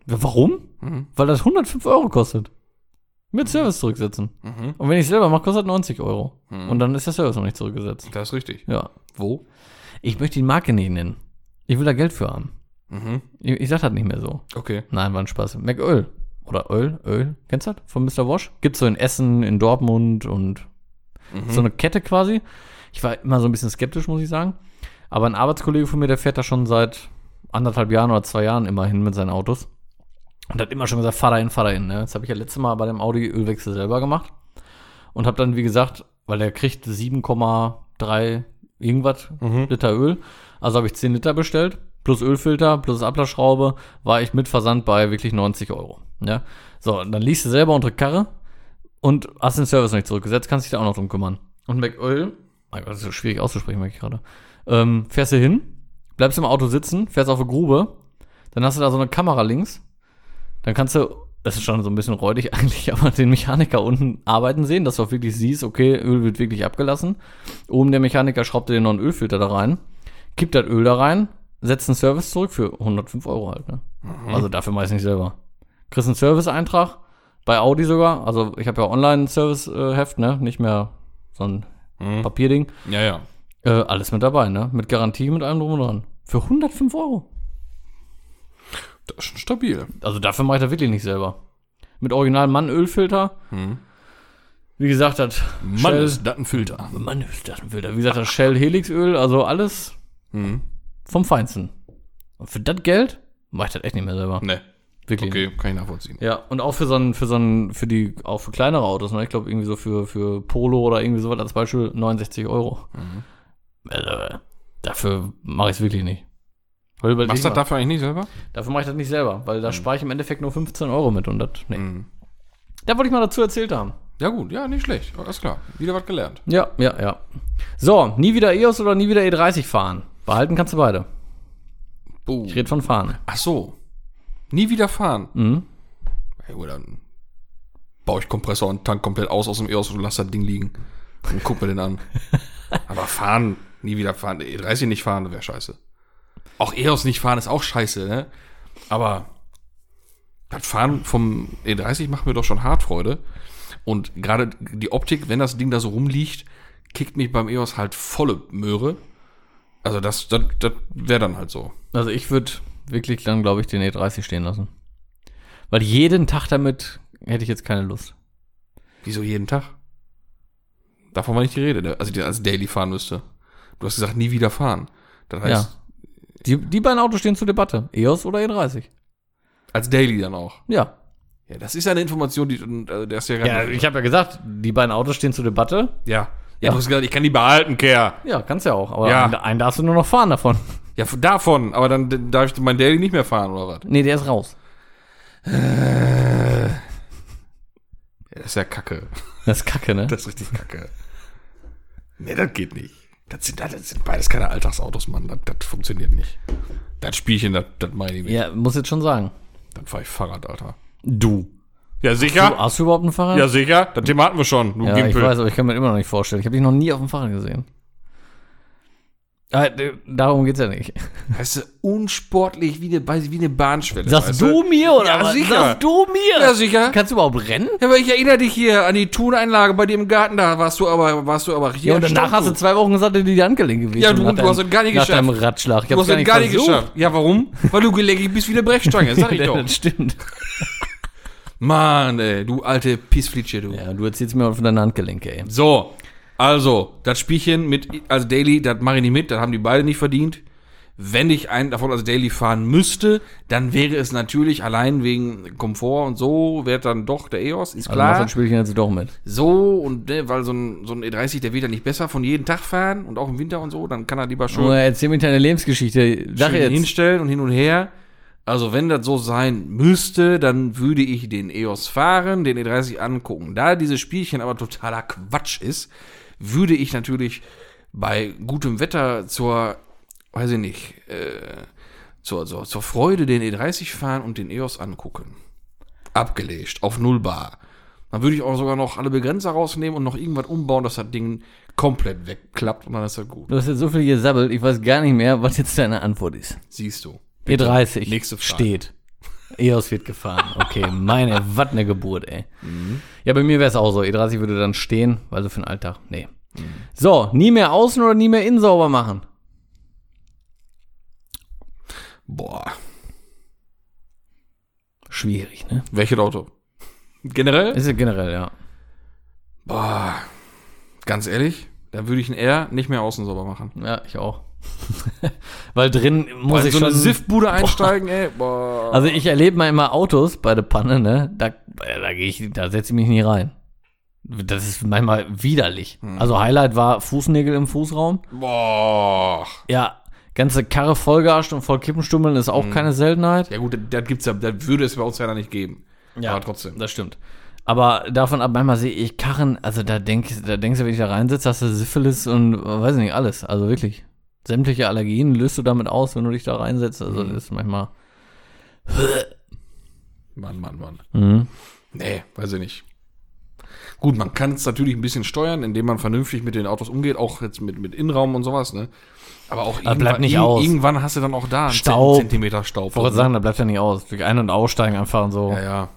Warum? Mhm. Weil das 105 Euro kostet. Mit Service zurücksetzen. Mhm. Und wenn ich selber mache, kostet 90 Euro. Und dann ist der Service noch nicht zurückgesetzt. Das ist richtig. Ja. Wo? Ich möchte die Marke nicht nennen. Ich will da Geld für haben. Mhm. Ich, ich sag das nicht mehr so. Okay. Nein, war ein Spaß. McÖl. Oder Öl, Öl. Kennst du das? Von Mr. Wash? Gibt's so in Essen, in Dortmund und Mhm. so eine Kette quasi. Ich war immer so ein bisschen skeptisch, muss ich sagen. Aber ein Arbeitskollege von mir, der fährt da schon seit anderthalb Jahren oder zwei Jahren immer hin mit seinen Autos. Und hat immer schon gesagt, fahr da hin, fahr da hin. Ne? Jetzt habe ich ja letztes Mal bei dem Audi Ölwechsel selber gemacht. Und habe dann, wie gesagt, weil der kriegt 7,3 irgendwas Mhm. Liter Öl. Also habe ich 10 Liter bestellt. Plus Ölfilter, plus Ablassschraube, war ich mit Versand bei wirklich 90 Euro. Ja? So, und dann liegst du selber unter Karre und hast den Service nicht zurückgesetzt, kannst dich da auch noch drum kümmern. Und mein Gott, das ist so schwierig auszusprechen, merke ich gerade. Ähm, fährst du hin, bleibst im Auto sitzen, fährst auf eine Grube, dann hast du da so eine Kamera links, dann kannst du, das ist schon so ein bisschen räudig eigentlich, aber den Mechaniker unten arbeiten sehen, dass du auch wirklich siehst, okay, Öl wird wirklich abgelassen. Oben der Mechaniker schraubt dir noch einen Ölfilter da rein, kippt das Öl da rein, setzt einen Service zurück für 105 Euro halt, ne? Also dafür meist nicht selber. Kriegst einen Service-Eintrag, bei Audi sogar, also ich habe ja Online-Service-Heft, ne? Nicht mehr so ein Mhm. Papierding. Ja, ja. Äh, alles mit dabei, ne? Mit Garantie, mit allem drum und dran. Für 105 Euro. Das ist schon stabil. Also dafür mache ich das wirklich nicht selber. Mit original Mann-Ölfilter. Mhm. Wie gesagt, das Mann, Shell, ist das ein Filter. Mann ist das ein Filter. Wie gesagt, das Shell Helixöl, also alles Mhm. vom Feinsten. Und für das Geld mache ich das echt nicht mehr selber. Ne. Wirklich. Okay, kann ich nachvollziehen. Ja, und auch für so ein, für so ein, für die, auch für kleinere Autos, ne? Ich glaube irgendwie so für, für Polo oder irgendwie sowas als Beispiel 69 Euro. Also, äh, dafür mache ich es wirklich nicht. Machst du das dafür eigentlich nicht selber? dafür mache ich das nicht selber, weil da spare ich im Endeffekt nur 15 Euro mit und das, nee. Mhm. Da wollte ich mal dazu erzählt haben. Ja gut, ja, nicht schlecht. Alles klar. Wieder was gelernt. Ja, ja, ja. So, nie wieder EOS oder nie wieder E30 fahren. Behalten kannst du beide. Buh. Ich rede von fahren. Ach so. Nie wieder fahren. Mhm. Ja, gut, dann baue ich Kompressor und Tank komplett aus aus dem EOS und lass das Ding liegen. Und guck mir den an. Aber fahren, nie wieder fahren. E30 nicht fahren, wäre scheiße. Auch EOS nicht fahren ist auch scheiße, ne? Aber das Fahren vom E30 macht mir doch schon hart Freude. Und gerade die Optik, wenn das Ding da so rumliegt, kickt mich beim EOS halt volle Möhre. Also das, das, das wäre dann halt so. Also ich würde wirklich dann, glaube ich, den E30 stehen lassen. Weil jeden Tag damit hätte ich jetzt keine Lust. Wieso jeden Tag? Davon war nicht die Rede, ne? also die als Daily fahren müsste. Du hast gesagt, nie wieder fahren. Das heißt, Ja. Die, die beiden Autos stehen zur Debatte. EOS oder E30. als Daily dann auch. Ja. Ja, das ist ja eine Information, die, äh, der ist ja Ja, ich habe ja gesagt, die beiden Autos stehen zur Debatte. ja. Ja, du hast gesagt, ich kann die behalten, Kerl. Ja, kannst ja auch. Aber Ja. einen darfst du nur noch fahren davon. Ja, von- davon, aber dann darf ich mein Daily nicht mehr fahren, oder was? Nee, der ist raus. Ja, das ist ja kacke. Das ist kacke, ne? Das ist richtig kacke. Nee, das geht nicht. Das sind, das sind beides keine Alltagsautos, Mann. Das, das funktioniert nicht. Das Spielchen, das, das meine ich nicht. Ja, muss jetzt schon sagen. Dann fahre ich Fahrrad, Alter. Du. Ja, Du, sicher? hast du überhaupt ein Fahrrad? Ja, sicher. Das Thema hatten wir schon, du Ja, ich Gimpel. weiß, aber ich kann mir immer noch nicht vorstellen. Ich habe dich noch nie auf dem Fahrrad gesehen. Ah, darum geht's ja nicht. Weißt du, unsportlich wie eine, wie eine Bahnschwelle. Sagst weißt du mir oder Ja, was? sicher. Sagst du mir? Ja, sicher. Kannst du überhaupt rennen? Ja, aber ich erinnere dich hier an die Tuneinlage bei dir im Garten, da warst du aber, warst du aber hier. Ja, und danach hast du zwei Wochen gesagt, dir die Handgelenke gewesen Ja, du- nach du hast es gar nicht nach geschafft. deinem Ratschlag. Ich Du hast nicht, gar nicht versucht. geschafft. Ja, warum? Weil du gelenkig bist wie eine Brechstange, sag ich doch. das stimmt. Mann, ey, du alte Pissflitsche, du. Ja, du erzählst mir von deinen Handgelenke, ey. So, also, das Spielchen mit, als Daily, das mache ich nicht mit, das haben die beide nicht verdient. Wenn ich einen davon als Daily fahren müsste, dann wäre es natürlich allein wegen Komfort und so, wäre dann doch der EOS, ist Also machst du klar. das Spielchen jetzt doch mit. So, und ne, weil so ein, so ein E30, der wird ja nicht besser von jeden Tag fahren und auch im Winter und so, dann kann er lieber schon Nur erzähl mir deine Lebensgeschichte. Sag jetzt. hinstellen und hin und her. Also wenn das so sein müsste, dann würde ich den EOS fahren, den E30 angucken. Da dieses Spielchen aber totaler Quatsch ist, würde ich natürlich bei gutem Wetter zur, weiß ich nicht, äh, zur, zur, zur Freude den E30 fahren und den EOS angucken. Abgelegt, auf Null Bar. Dann würde ich auch sogar noch alle Begrenzer rausnehmen und noch irgendwas umbauen, dass das Ding komplett wegklappt und dann ist das gut. Du hast jetzt so viel gesabbelt, ich weiß gar nicht mehr, was jetzt deine Antwort ist. Siehst du. E30 Nächste Frage. steht. EOS wird gefahren. Okay, meine, was eine Geburt, ey. Ja, bei mir wäre es auch so. E30 würde dann stehen, weil so für den Alltag. Nee. So, nie mehr außen oder nie mehr innen sauber machen. Boah. Schwierig, ne? Welches Auto? Generell? Ist ja generell, ja. Boah. Ganz ehrlich, da würde ich ein R nicht mehr außen sauber machen. Ja, ich auch. weil drin muss Weil ich so schon. eine Siffbude einsteigen, ey. Boah. also ich erlebe mal immer Autos bei der Panne, ne? Da, da ich, da setze ich mich nie rein. Das ist manchmal widerlich. Also Highlight war Fußnägel im Fußraum. Boah. Ja, ganze Karre vollgearscht und voll Kippenstummeln ist auch keine Seltenheit. Ja gut, das, gibt's ja, das würde es bei uns ja nicht geben. Aber trotzdem. Das stimmt. Aber davon ab, manchmal sehe ich Karren, also da, denk, da denkst du, wenn ich da reinsitze, hast du Syphilis und weiß ich nicht, alles. Also wirklich. Sämtliche Allergien löst du damit aus, wenn du dich da reinsetzt. Also das ist manchmal. Mann, Mann, Mann. Mhm. Nee, weiß ich nicht. Gut, man kann es natürlich ein bisschen steuern, indem man vernünftig mit den Autos umgeht, auch jetzt mit, mit Innenraum und sowas, ne? Aber auch Aber bleibt nicht aus. irgendwann hast du dann auch da einen Staub. Zentimeter Staub. Ich wollte sagen, da bleibt ja nicht aus. Durch Ein- und Aussteigen einfach und so. Ja, ja.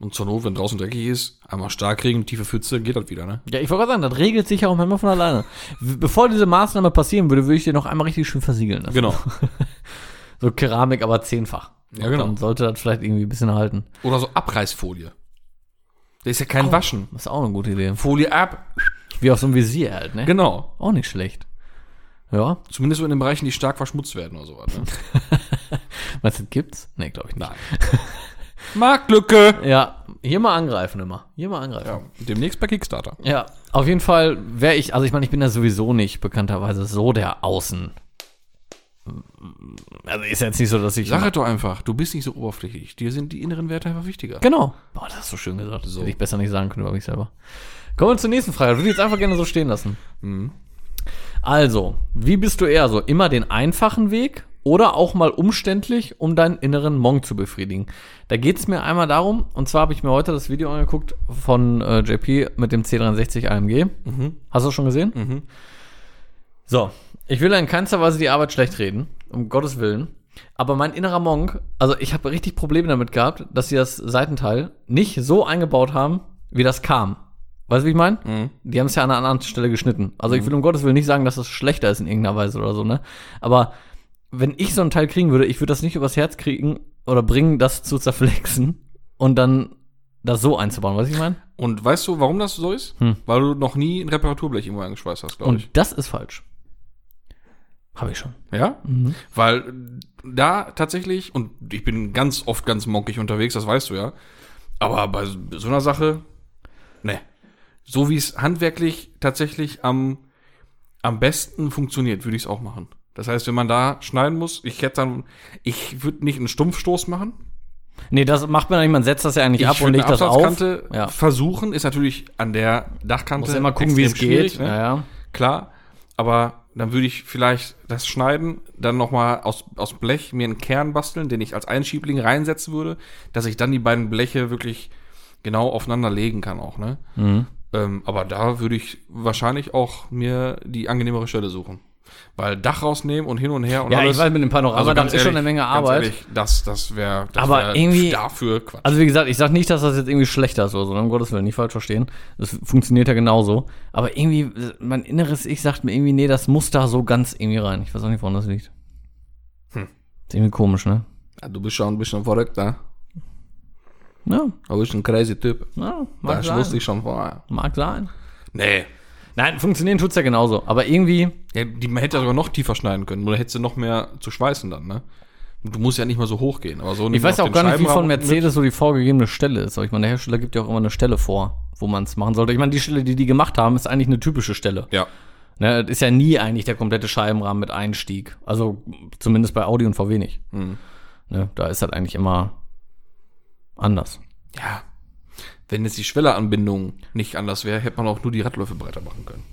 Und zur Not, wenn draußen dreckig ist, einmal Starkregen, tiefe Pfütze, geht das wieder, ne? ich wollte gerade sagen, das regelt sich ja auch manchmal von alleine. Bevor diese Maßnahme passieren würde, würde ich dir noch einmal richtig schön versiegeln lassen. Genau. So Keramik, aber zehnfach. Ja, genau. Dann sollte das vielleicht irgendwie ein bisschen halten. Oder so Abreißfolie. Das ist ja kein Waschen. Das ist auch eine gute Idee. Folie ab. Wie auf so einem Visier halt, ne? Genau. Auch nicht schlecht. Ja. Zumindest so in den Bereichen, die stark verschmutzt werden oder sowas. Ne? Meinst du, das gibt's? Nee, glaube ich nicht. Nein. Marktlücke. Ja, hier mal angreifen immer. Hier mal angreifen. Ja, demnächst bei Kickstarter. Ja, auf jeden Fall wäre ich, also ich meine, ich bin ja sowieso nicht bekannterweise so der Außen. Also ist jetzt nicht so, dass ich. Sag es doch einfach, du bist nicht so oberflächlich. Dir sind die inneren Werte einfach wichtiger. Genau. Boah, das hast du schön gesagt. So. hätte ich besser nicht sagen können über mich selber. Kommen wir zur nächsten Frage. Würde ich jetzt einfach gerne so stehen lassen. Mhm. Also, wie bist du eher so? Immer den einfachen Weg oder auch mal umständlich, um deinen inneren Monk zu befriedigen? Da geht es mir einmal darum, und zwar habe ich mir heute das Video angeguckt von äh, JP mit dem C63 AMG. Hast du das schon gesehen? So, ich will in keinster Weise die Arbeit schlecht reden, um Gottes Willen. Aber mein innerer Monk, also ich habe richtig Probleme damit gehabt, dass sie das Seitenteil nicht so eingebaut haben, wie das kam. Weißt du, wie ich meine? Die haben es ja an einer anderen Stelle geschnitten. Also ich will um Gottes Willen nicht sagen, dass das schlechter ist in irgendeiner Weise oder so, ne? Aber wenn ich so ein Teil kriegen würde, ich würde das nicht übers Herz kriegen oder bringen, das zu zerflexen und dann das so einzubauen. Weißt du, ich meine? Und weißt du, warum das so ist? Weil du noch nie ein Reparaturblech irgendwo eingeschweißt hast, glaube Und ich. das ist falsch. Habe ich schon. Ja? Weil da tatsächlich, und ich bin ganz oft ganz monkig unterwegs, das weißt du ja. Aber bei so einer Sache, ne. So wie es handwerklich tatsächlich am, am besten funktioniert, würde ich es auch machen. Das heißt, wenn man da schneiden muss, ich hätte dann, ich würde nicht einen Stumpfstoß machen. Nee, das macht man nicht, man setzt das ja eigentlich ab und legt das auf. Ja. versuchen, ist natürlich an der Dachkante Muss immer gucken, wie es geht. Ne? Ja, ja. Klar, aber dann würde ich vielleicht das schneiden, dann nochmal aus, aus Blech mir einen Kern basteln, den ich als Einschiebling reinsetzen würde, dass ich dann die beiden Bleche wirklich genau aufeinander legen kann auch, ne? Mhm. Ähm, aber da würde ich wahrscheinlich auch mir die angenehmere Stelle suchen. Weil Dach rausnehmen und hin und her und Ja, alles. ich weiß, mit dem Panorama, also das ist schon eine Menge ganz Arbeit. Ehrlich, das, das wäre das Aber wär irgendwie- dafür Quatsch. Also wie gesagt, ich sag nicht, dass das jetzt irgendwie schlechter ist oder so, ne? um Gottes Willen, nicht falsch verstehen. Das funktioniert ja genauso. Aber irgendwie, mein inneres Ich sagt mir irgendwie, nee, das muss da so ganz irgendwie rein. Ich weiß auch nicht, woran das liegt. Hm. Ist irgendwie komisch, ne? ja, du bist schon ein bisschen verrückt, ne? Ja, Du bist ein crazy Typ. ja mag Das sein. wusste ich schon vorher. Mag sein. Nee. Nein, funktionieren tut's ja genauso. Aber irgendwie, Ja, die, man hätte sogar noch tiefer schneiden können. Oder hättest du noch mehr zu schweißen dann, ne? Du musst ja nicht mal so hoch gehen. Aber so ich weiß ja auch gar nicht, wie von Mercedes. Mercedes so die vorgegebene Stelle ist. Aber ich meine, der Hersteller gibt ja auch immer eine Stelle vor, wo man es machen sollte. Ich meine, die Stelle, die die gemacht haben, ist eigentlich eine typische Stelle. Ja. Ne, das ist ja nie eigentlich der komplette Scheibenrahmen mit Einstieg. Also zumindest bei Audi und VW nicht. Mhm. Ne, da ist halt eigentlich immer anders. Ja. Wenn jetzt die Schwelleranbindung nicht anders wäre, hätte man auch nur die Radläufe breiter machen können.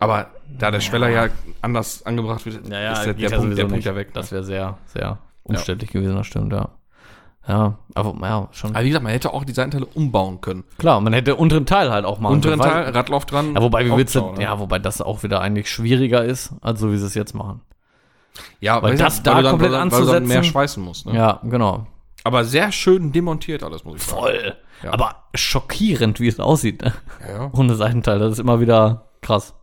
Aber da der Schweller ja anders angebracht wird, ist der, der, Punkt, der Punkt ja weg. ne? Das wäre sehr, sehr umständlich gewesen, das stimmt, ja. Ja, aber ja, schon. Aber wie gesagt, man hätte auch die Seitenteile umbauen können. Klar, man hätte unteren Teil halt auch machen Unteren Teil, Radlauf dran. Ja, wobei, wie willst du, ne? ja, wobei das auch wieder eigentlich schwieriger ist, als so wie sie es jetzt machen. ja weil das da dann, komplett weil, du dann- weil du dann mehr anzusetzen- schweißen musst. Ne? Ja, genau. Aber sehr schön demontiert alles, muss ich sagen. Voll. Ja. Aber schockierend, wie es aussieht, ne? Ja. Ohne Seitenteil. Das ist immer wieder krass.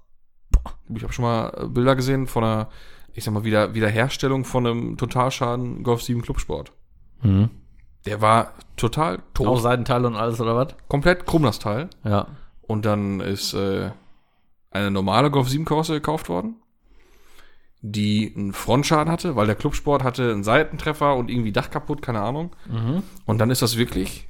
Ich habe schon mal äh, Bilder gesehen von einer, ich sag mal, wieder, Wiederherstellung von einem Totalschaden Golf 7 Clubsport. Mhm. Der war total tot. Auch Seitenteile und alles, oder was? komplett krumm das Teil. Ja. Und dann ist äh, eine normale Golf 7 Karosse gekauft worden, die einen Frontschaden hatte, weil der Clubsport hatte einen Seitentreffer und irgendwie Dach kaputt, keine Ahnung. Und dann ist das wirklich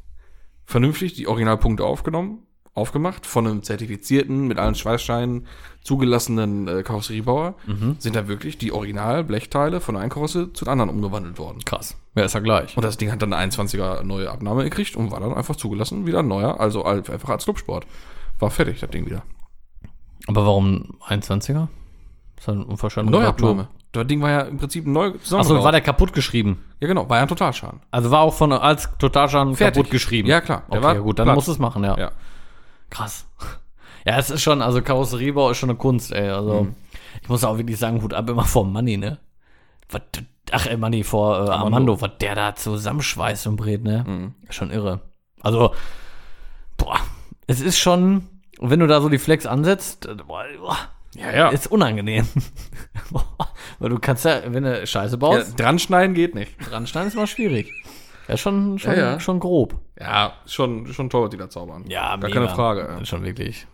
vernünftig, die Originalpunkte aufgenommen, aufgemacht, von einem zertifizierten, mit allen Schweißscheinen zugelassenen äh, Karosseriebauer, sind da wirklich die Original-Blechteile von einer Karosse zu den anderen umgewandelt worden. Krass. Ja, ist ja gleich. Und das Ding hat dann eine 21er neue Abnahme gekriegt und war dann einfach zugelassen, wieder ein neuer, also als- einfach als Clubsport. War fertig, das Ding wieder. Aber warum 21er? Ist halt ein Unverständnis. Neuabnahme. Das Ding war ja im Prinzip neu Achso, war der kaputt geschrieben? Ja, genau, war ja ein Totalschaden. Also war auch von als Totalschaden Fertig. kaputt geschrieben. Ja, klar. Der Okay, war ja, gut, dann platt. muss es machen, ja. Ja. Krass. Ja, es ist schon, also Karosseriebau ist schon eine Kunst, ey. Also, Mhm. ich muss auch wirklich sagen, Hut ab immer vor Money, ne? Was, ach, ey, Money vor äh, Armando, was der da zusammenschweißt und brät, ne? Mhm. Schon irre. Also, boah, es ist schon, wenn du da so die Flex ansetzt, äh, boah, boah, Ja, ja. ist unangenehm. Weil du kannst ja, wenn du Scheiße ja baust, dran schneiden geht nicht. dran schneiden ist mal schwierig. Ja, schon, schon, Ja, ja. schon grob. Ja, schon, schon toll, die da zaubern. Ja, Gar mega. keine Frage. Ja. Schon wirklich.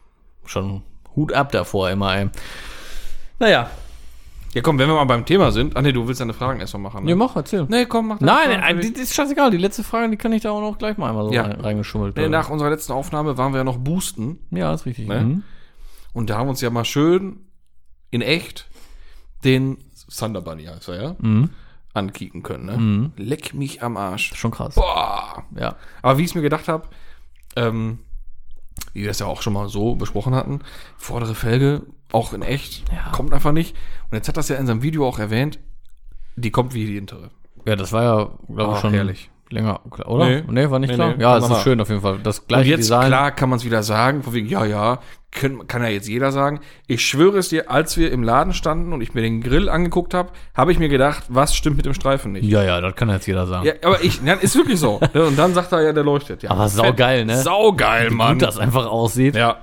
Schon Hut ab davor immer, ey. Naja. ja, komm, wenn wir mal beim Thema sind. Ach nee, du willst deine Fragen erstmal machen. Ne? Ja, mach, erzähl. Nee, komm, mach Nein, Fragen. äh, die, ist scheißegal. Die letzte Frage, die kann ich da auch noch gleich mal einmal so Ja. rein, reingeschummelt. Nee, nach unserer letzten Aufnahme waren wir ja noch boosten. ja, ist richtig. Ne? Mhm. Und da haben wir uns ja mal schön in echt den Thunder Bunny, heißt er ja, Mhm. ankicken können. Ne? Leck mich am Arsch. Schon krass. Boah. Ja. Aber wie ich es mir gedacht habe, ähm, wie wir das ja auch schon mal so besprochen hatten. Vordere Felge, auch in echt, Ja. kommt einfach nicht. Und jetzt hat das ja in seinem Video auch erwähnt, die kommt wie die hintere. Ja, das war ja, glaube ich, Ach, schon herrlich. Länger, oder? Nee. Nee, war nicht Nee, klar? nee, ja, es ist schön auf jeden Fall. Das Und gleiche jetzt, Design. klar, kann man es wieder sagen, von wegen, ja, ja, können, kann ja jetzt jeder sagen. Ich schwöre es dir, als wir im Laden standen und ich mir den Grill angeguckt habe, habe ich mir gedacht, was stimmt mit dem Streifen nicht? Ja, ja, das kann jetzt jeder sagen. Ja, aber ich, ja, ist wirklich so. Und dann sagt er ja, der leuchtet. Ja, Aber saugeil, ne? Saugeil, Wie Mann. gut das einfach aussieht. Ja.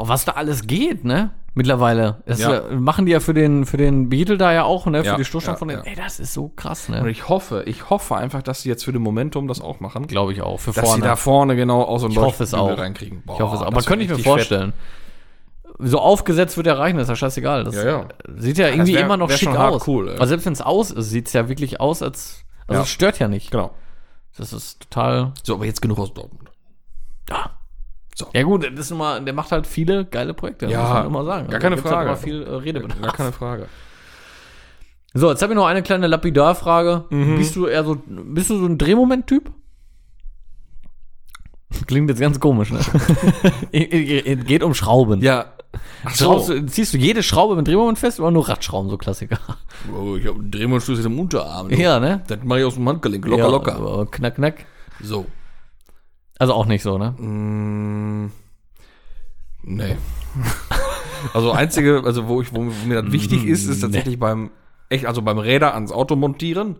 Boah, was da alles geht, ne? Mittlerweile. Das Ja. ja. machen die ja für den, für den Beetle da ja auch, ne? Für Ja, die Stoßstange ja, von den. Ey, das ist so krass, Und ne? ich hoffe, ich hoffe einfach, dass sie jetzt für den Momentum das auch machen. Glaube ich auch. Für Dass vorne. sie da vorne genau aus und Ich hoffe es auch. reinkriegen. Boah, ich hoffe es auch. Aber könnte ich mir vorstellen. So aufgesetzt wird er reichen, ist ja scheißegal. Das sieht ja irgendwie wär- immer noch schick aus. cool, also selbst wenn es aus ist, sieht es ja wirklich aus, als. Also es stört ja nicht. Fett. Genau. Das ist total. So, aber jetzt genug aus Dortmund. Ja. So. Ja gut, das ist immer, der macht halt viele geile Projekte, Ja, muss man immer sagen. gar keine gibt's Frage. Halt immer viel äh, Redebedarf. Gar keine Frage. So, jetzt habe ich noch eine kleine Lapidarfrage. Mhm. Bist du eher so, bist du so ein Drehmoment-Typ? Klingt jetzt ganz komisch, ne? Geht um Schrauben. Ja. Ach Schraubst du, ziehst du jede Schraube mit Drehmoment fest oder nur Radschrauben, so Klassiker? Oh, ich habe einen Drehmomentschlüssel im Unterarm. Ja, ne? Das mache ich aus dem Handgelenk. Locker, ja, locker. aber Knack, knack. So. Also auch nicht so, ne? Mm, nee. also einzige, also wo ich, wo, mir das wichtig ist, ist tatsächlich beim echt, also beim Räder ans Auto montieren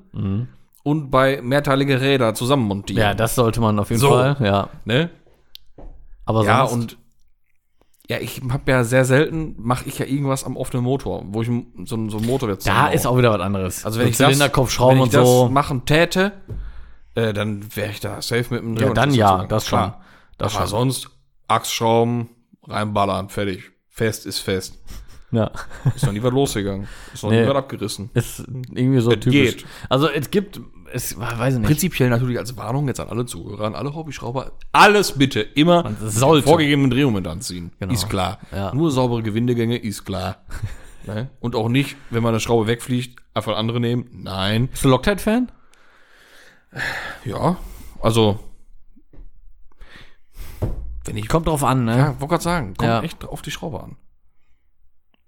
und bei mehrteilige Räder zusammen montieren. Ja, das sollte man auf jeden So. Fall, ja. ne? Aber Ja, sonst, und ja, ich habe ja sehr selten, mache ich ja irgendwas am offenen Motor, wo ich so, einen- so einen Motor jetzt da ist auch wieder was anderes. also wenn So ich das, Zylinderkopfschrauben und so. das machen täte, äh, dann wäre ich da safe mit dem Ja, dann ja, zusammen. das schon. Klar. Das Aber schon. sonst Achsschrauben, reinballern, fertig. Fest ist fest. Ja. Ist noch nie was losgegangen. Ist noch Nee. nie was abgerissen. Ist irgendwie so Es typisch. geht. Also es gibt, es weiß ich nicht. Prinzipiell natürlich als Warnung jetzt an alle Zuhörer, an alle Hobbyschrauber, alles bitte immer vorgegebenen Drehmoment anziehen. Genau. Ist klar. Ja. Nur saubere Gewindegänge ist klar. ne? Und auch nicht, wenn man eine Schraube wegfliegt, einfach andere nehmen. Nein. Bist du Loctite-Fan? Ja, also wenn ich Kommt drauf an, ne? ja, wollte gerade sagen, kommt Ja. echt auf die Schraube an.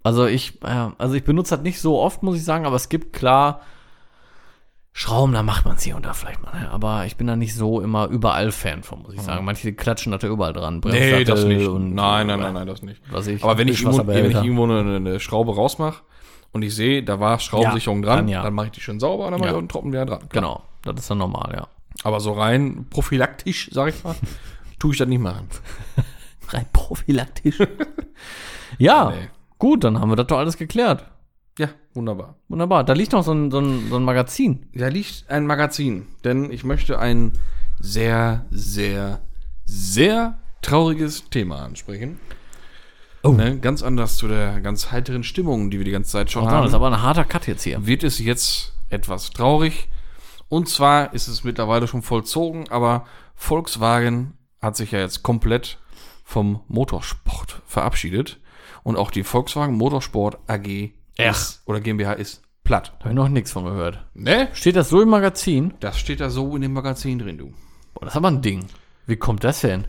Also ich, ja, also ich benutze das nicht so oft, muss ich sagen, aber es gibt klar Schrauben, da macht man es hier und da vielleicht mal. Ne? Aber ich bin da nicht so immer überall Fan von, muss ich sagen. Manche klatschen da überall dran. Nee, das nicht. Und, nein, nein, nein, nein, das nicht. Was ich, Aber wenn ich, irgendwo, wenn ich irgendwo eine, eine Schraube rausmache und ich sehe, da war Schraubensicherung Ja, dran, dann ja. dann mache ich die schön sauber und dann mache ich Ja. auch einen Tropfen wieder dran. Klar. Genau, das ist dann normal, ja. Aber so rein prophylaktisch, sag ich mal, tue ich das nicht machen. Rein prophylaktisch. ja, Nee. gut, dann haben wir das doch alles geklärt. Ja, wunderbar. Wunderbar. Da liegt noch so ein, so ein, so ein Magazin. Da liegt ein Magazin, denn ich möchte ein sehr, sehr, sehr trauriges Thema ansprechen. Oh. Ne, ganz anders zu der ganz heiteren Stimmung, die wir die ganze Zeit schon Das haben. ist aber ein harter Cut jetzt hier. wird es jetzt etwas traurig. Und zwar ist es mittlerweile schon vollzogen, aber Volkswagen hat sich ja jetzt komplett vom Motorsport verabschiedet. Und auch die Volkswagen Motorsport AG ist, oder GmbH ist platt. Da habe ich noch nichts von gehört. Ne? Steht das so im Magazin? Das steht da so in dem Magazin drin, du. Boah, das ist aber ein Ding. Wie kommt das denn?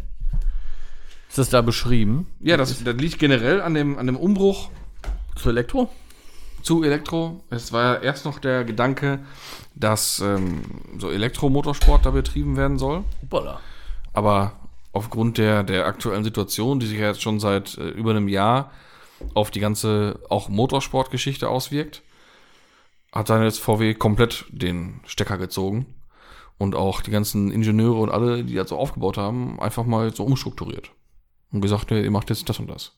Ist das da beschrieben? Ja, das, das liegt generell an dem, an dem Umbruch Zu Elektro? zu Elektro. Es war ja erst noch der Gedanke, dass ähm, so Elektromotorsport da betrieben werden soll. Hoppala. Aber aufgrund der, der aktuellen Situation, die sich ja jetzt schon seit äh, über einem Jahr auf die ganze auch Motorsportgeschichte auswirkt, hat dann jetzt VW komplett den Stecker gezogen und auch die ganzen Ingenieure und alle, die das so aufgebaut haben, einfach mal so umstrukturiert und gesagt, nee, ihr macht jetzt das und das.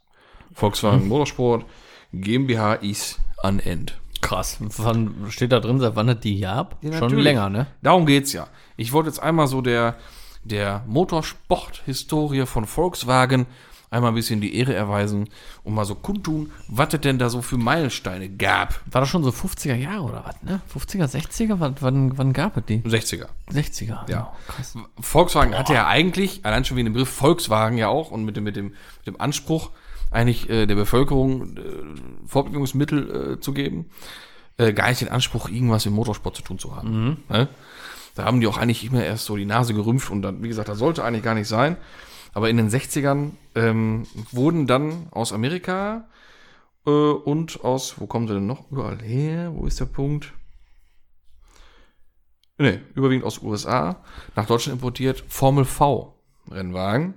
Volkswagen Motorsport GmbH ist an End. Krass. Wann steht da drin, seit wann hat die gab? Ja, Schon natürlich. länger, ne? Darum geht's ja. Ich wollte jetzt einmal so der, der Motorsport-Historie von Volkswagen einmal ein bisschen die Ehre erweisen und mal so kundtun, was es denn da so für Meilensteine gab. War das schon so 50er Jahre oder was, ne? 50er, 60er? Wann, wann, wann gab es die? 60er. 60er. Ja. Oh, krass. Volkswagen hatte ja eigentlich, allein schon wegen dem Begriff Volkswagen ja auch und mit dem, mit dem, mit dem Anspruch, eigentlich äh, der Bevölkerung äh, Fortbewegungsmittel äh, zu geben, äh, gar nicht den Anspruch, irgendwas im Motorsport zu tun zu haben. Ne? Da haben die auch eigentlich immer erst so die Nase gerümpft und dann, wie gesagt, das sollte eigentlich gar nicht sein. Aber in den 60ern ähm, wurden dann aus Amerika äh, und aus, wo kommen sie denn noch überall her? Wo ist der Punkt? Nee, überwiegend aus USA nach Deutschland importiert Formel V Rennwagen.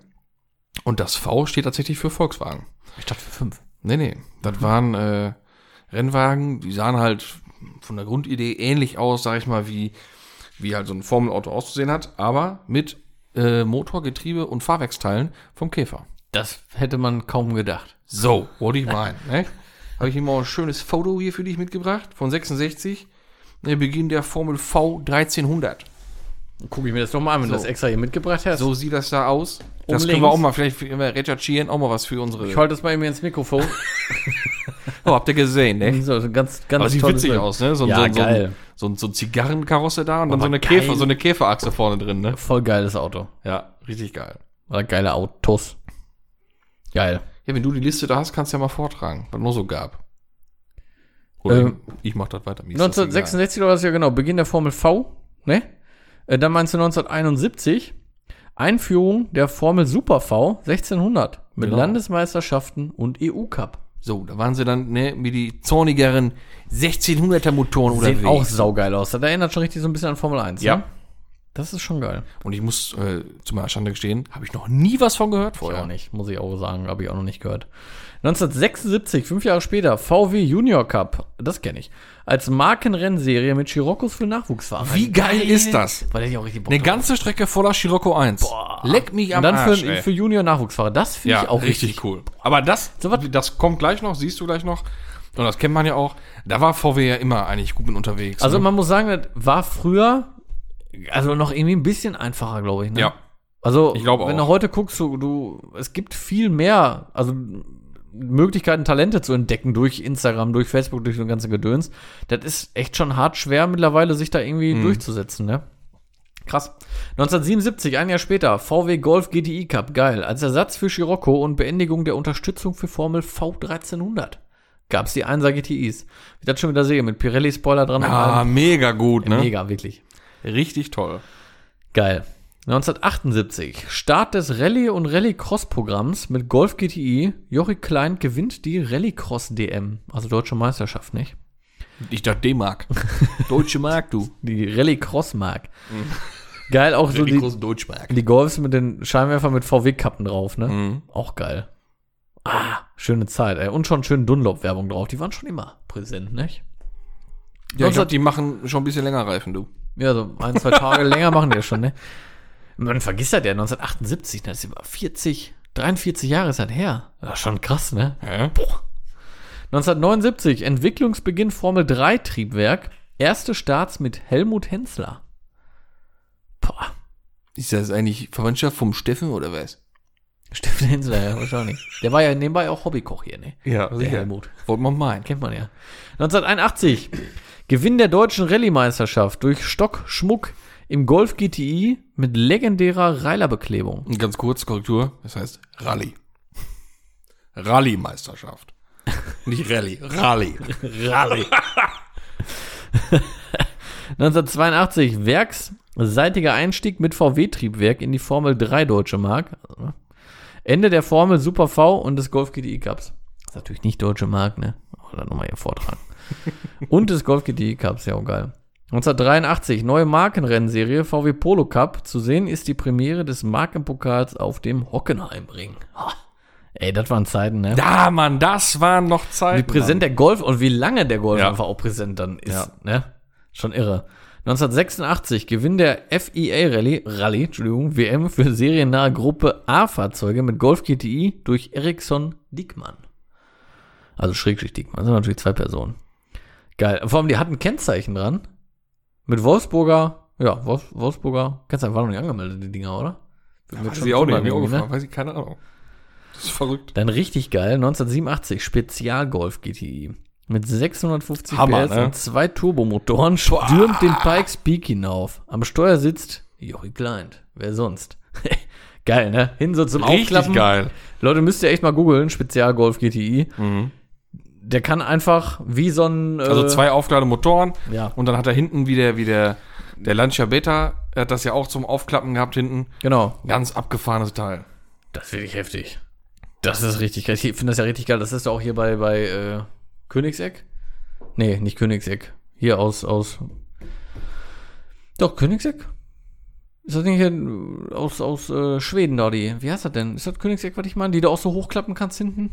Und das V steht tatsächlich für Volkswagen. Ich dachte für fünf. Nee, nee. Das waren äh, Rennwagen, die sahen halt von der Grundidee ähnlich aus, sag ich mal, wie, wie halt so ein Formelauto auszusehen hat, aber mit äh, Motor, Getriebe und Fahrwerksteilen vom Käfer. Das hätte man kaum gedacht. So, wollte ich meinen. ne? Habe ich ihm mal ein schönes Foto hier für dich mitgebracht, von 66. Der Beginn der Formel V 1300. Gucke ich mir das doch mal an, wenn So. du das extra hier mitgebracht hast. So sieht das da aus. Das Um können wir links. auch mal vielleicht recherchieren, auch mal was für unsere. Ich halte das mal eben ins Mikrofon. Oh, habt ihr gesehen, ne? so, so ganz, ganz Aber sieht witzig Bild. aus, ne? So, ein- Ja, so, so, geil. so, ein- so ein Zigarrenkarosse da und dann Aber so eine, geil. Käfer, so eine Käferachse vorne drin, ne? Voll geiles Auto. Ja, richtig geil. Oder geile Autos. Geil. Ja, wenn du die Liste da hast, kannst du ja mal vortragen, was noch so gab. Oder Ähm, ich mach das weiter. mir ist das 1966 war das ja genau, Beginn der Formel V, ne? Äh, Dann meinst du 1971, Einführung der Formel Super V 1600 mit Genau. Landesmeisterschaften und EU-Cup. So, da waren sie dann, ne, mit die zornigeren 1600er Motoren Sieht unterwegs. auch saugeil aus. Das erinnert schon richtig so ein bisschen an Formel 1. Ja. Ne? Das ist schon geil. Und ich muss äh, zu meiner Schande gestehen, habe ich noch nie was von gehört Ich vorher. auch nicht, muss ich auch sagen, habe ich auch noch nicht gehört. 1976, fünf Jahre später, VW Junior Cup, das kenne ich, als Markenrennserie mit Scirocco's für Nachwuchsfahrer. Wie geil ist das? Weil ich auch richtig Bock Eine ganze Strecke voller Scirocco 1. Leck mich am Und dann Arsch, für, für Junior Nachwuchsfahrer. Das finde Ja, ich auch richtig, richtig, cool. Aber das, So das kommt gleich noch, siehst du gleich noch. Und das kennt man ja auch. Da war VW ja immer eigentlich gut mit unterwegs. Also ne? man muss sagen, das war früher, also noch irgendwie ein bisschen einfacher, glaube ich. Ne? ja, Also, Ich wenn du heute guckst, du, du, es gibt viel mehr, also Möglichkeiten, Talente zu entdecken durch Instagram, durch Facebook, durch so ganze Gedöns. Das ist echt schon hart schwer mittlerweile, sich da irgendwie Mhm. durchzusetzen, ne? Krass. 1977, ein Jahr später, VW Golf GTI Cup, geil. Als Ersatz für Scirocco und Beendigung der Unterstützung für Formel V1300 gab es die 1er GTIs. Wie ich das schon wieder sehe, mit Pirelli-Spoiler dran. ah, mega gut, ne? Mega, wirklich. Richtig toll. Geil. 1978. Start des Rallye- und Rallye-Cross-Programms mit Golf GTI. Jochi Klein gewinnt die Rallye-Cross-DM. Also Deutsche Meisterschaft, nicht? Ich dachte D-Mark. Deutsche Mark, du. Die Rallye-Cross-Mark. Geil, auch so die, die Golfs mit den Scheinwerfern mit VW-Kappen drauf, ne? Mhm. Auch geil. Ah, schöne Zeit, ey. Und schon schön Dunlop-Werbung drauf. Die waren schon immer präsent, nicht? Ja, ich glaub, die machen schon ein bisschen länger Reifen, du. Ja, so ein, zwei Tage länger machen die das schon, ne? Man vergisst das ja, 1978, das ist über 40, 43 Jahre ist das her. Das ist schon krass, ne? Hä? 1979, Entwicklungsbeginn Formel 3 Triebwerk. Erste Starts mit Helmut Hensler. Boah, Ist das eigentlich Verwandtschaft vom Steffen oder was? Steffen Hensler, ja, wahrscheinlich. Der war ja nebenbei auch Hobbykoch hier, ne? Ja, Der Helmut. Wollte man meinen. Kennt man ja. 1981, Gewinn der deutschen Rallye-Meisterschaft durch Stock Schmuck im Golf GTI mit legendärer Reilerbeklebung. Ganz kurz, Korrektur. Das heißt Rallye. Rallye-Meisterschaft. Nicht Rallye, Rallye. Rallye. 1982, werksseitiger Einstieg mit VW-Triebwerk in die Formel 3 Deutsche Mark. Ende der Formel Super V und des Golf GTI Cups. Das ist natürlich nicht Deutsche Mark, ne? Oder nochmal hier vortragen. und des Golf GTI Cups, ja auch geil. 1983, neue Markenrennserie VW Polo Cup. Zu sehen ist die Premiere des Markenpokals auf dem Hockenheimring. Ha. Ey, das waren Zeiten, ne? Ja, Mann, das waren noch wie Zeiten. präsent der Golf und wie lange der Golf Ja. einfach auch präsent dann ist. Ja. Ne? Schon irre. 1986 Gewinn der FIA Rallye, Rallye Entschuldigung, WM für seriennahe Gruppe A-Fahrzeuge mit Golf GTI durch Ericsson Diekmann. Also Schrägstrich Diekmann, das sind natürlich zwei Personen. Geil. Vor allem, die hatten Kennzeichen dran. Mit Wolfsburger, ja, Wolf, Wolfsburger, Kennzeichen waren noch nicht angemeldet, die Dinger, oder? Mir Weiß ich auch nicht, mir ne? Weiß ich, keine Ahnung. Das ist verrückt. Dann richtig geil, 1987 Spezialgolf GTI. Mit 650 Hammer, PS ne? und zwei Turbomotoren stürmt den Pikes Peak hinauf. Am Steuer sitzt Jochi Kleint. Wer sonst? geil, ne? Hin so zum Richtig Aufklappen. geil. Leute, müsst ihr echt mal googeln, Spezialgolf GTI. Mhm. Der kann einfach wie so ein. Äh, Also zwei Auflademotoren Ja, und dann hat er hinten wie der, wie der, der Lancia Beta, er hat das ja auch zum Aufklappen gehabt hinten. genau. Ganz abgefahrenes Teil. Das ist wirklich heftig. Das ist richtig geil. Ich finde das ja richtig geil. Das ist doch auch hier bei, bei äh, Königseck. Nee, nicht Königseck. Hier aus, aus. Doch, Königseck? Ist das nicht hier aus, aus äh, Schweden da, die? Wie heißt das denn? Ist das Königseck, was ich meine? Die du auch so hochklappen kannst hinten?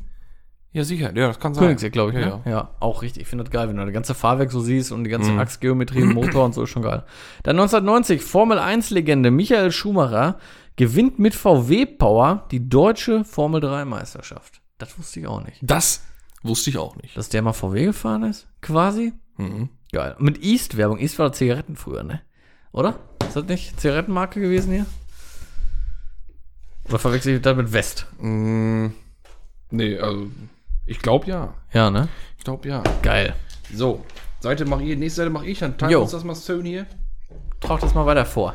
Ja, sicher. Ja, das kann sein. Königseck, glaube ich, Ja, ne? Ja. auch richtig. Ich finde das geil, wenn du das ganze Fahrwerk so siehst und die ganze Mhm. Achsgeometrie im Motor und so ist schon geil. Dann 1990, Formel 1-Legende Michael Schumacher gewinnt mit VW Power die deutsche Formel 3 Meisterschaft. Das wusste ich auch nicht. Das wusste ich auch nicht. Dass der mal VW gefahren ist, quasi. Mhm. Geil. Mit East-Werbung. East war Zigaretten früher, ne? Oder? Ist das nicht Zigarettenmarke gewesen hier? Oder verwechsel ich das mit West? Mm, nee, also ich glaube ja. Ja, ne? Ich glaube ja. Geil. So, Seite mache ich, nächste Seite mache ich, dann teilen Jo. uns das mal schön hier. Trag das mal weiter vor.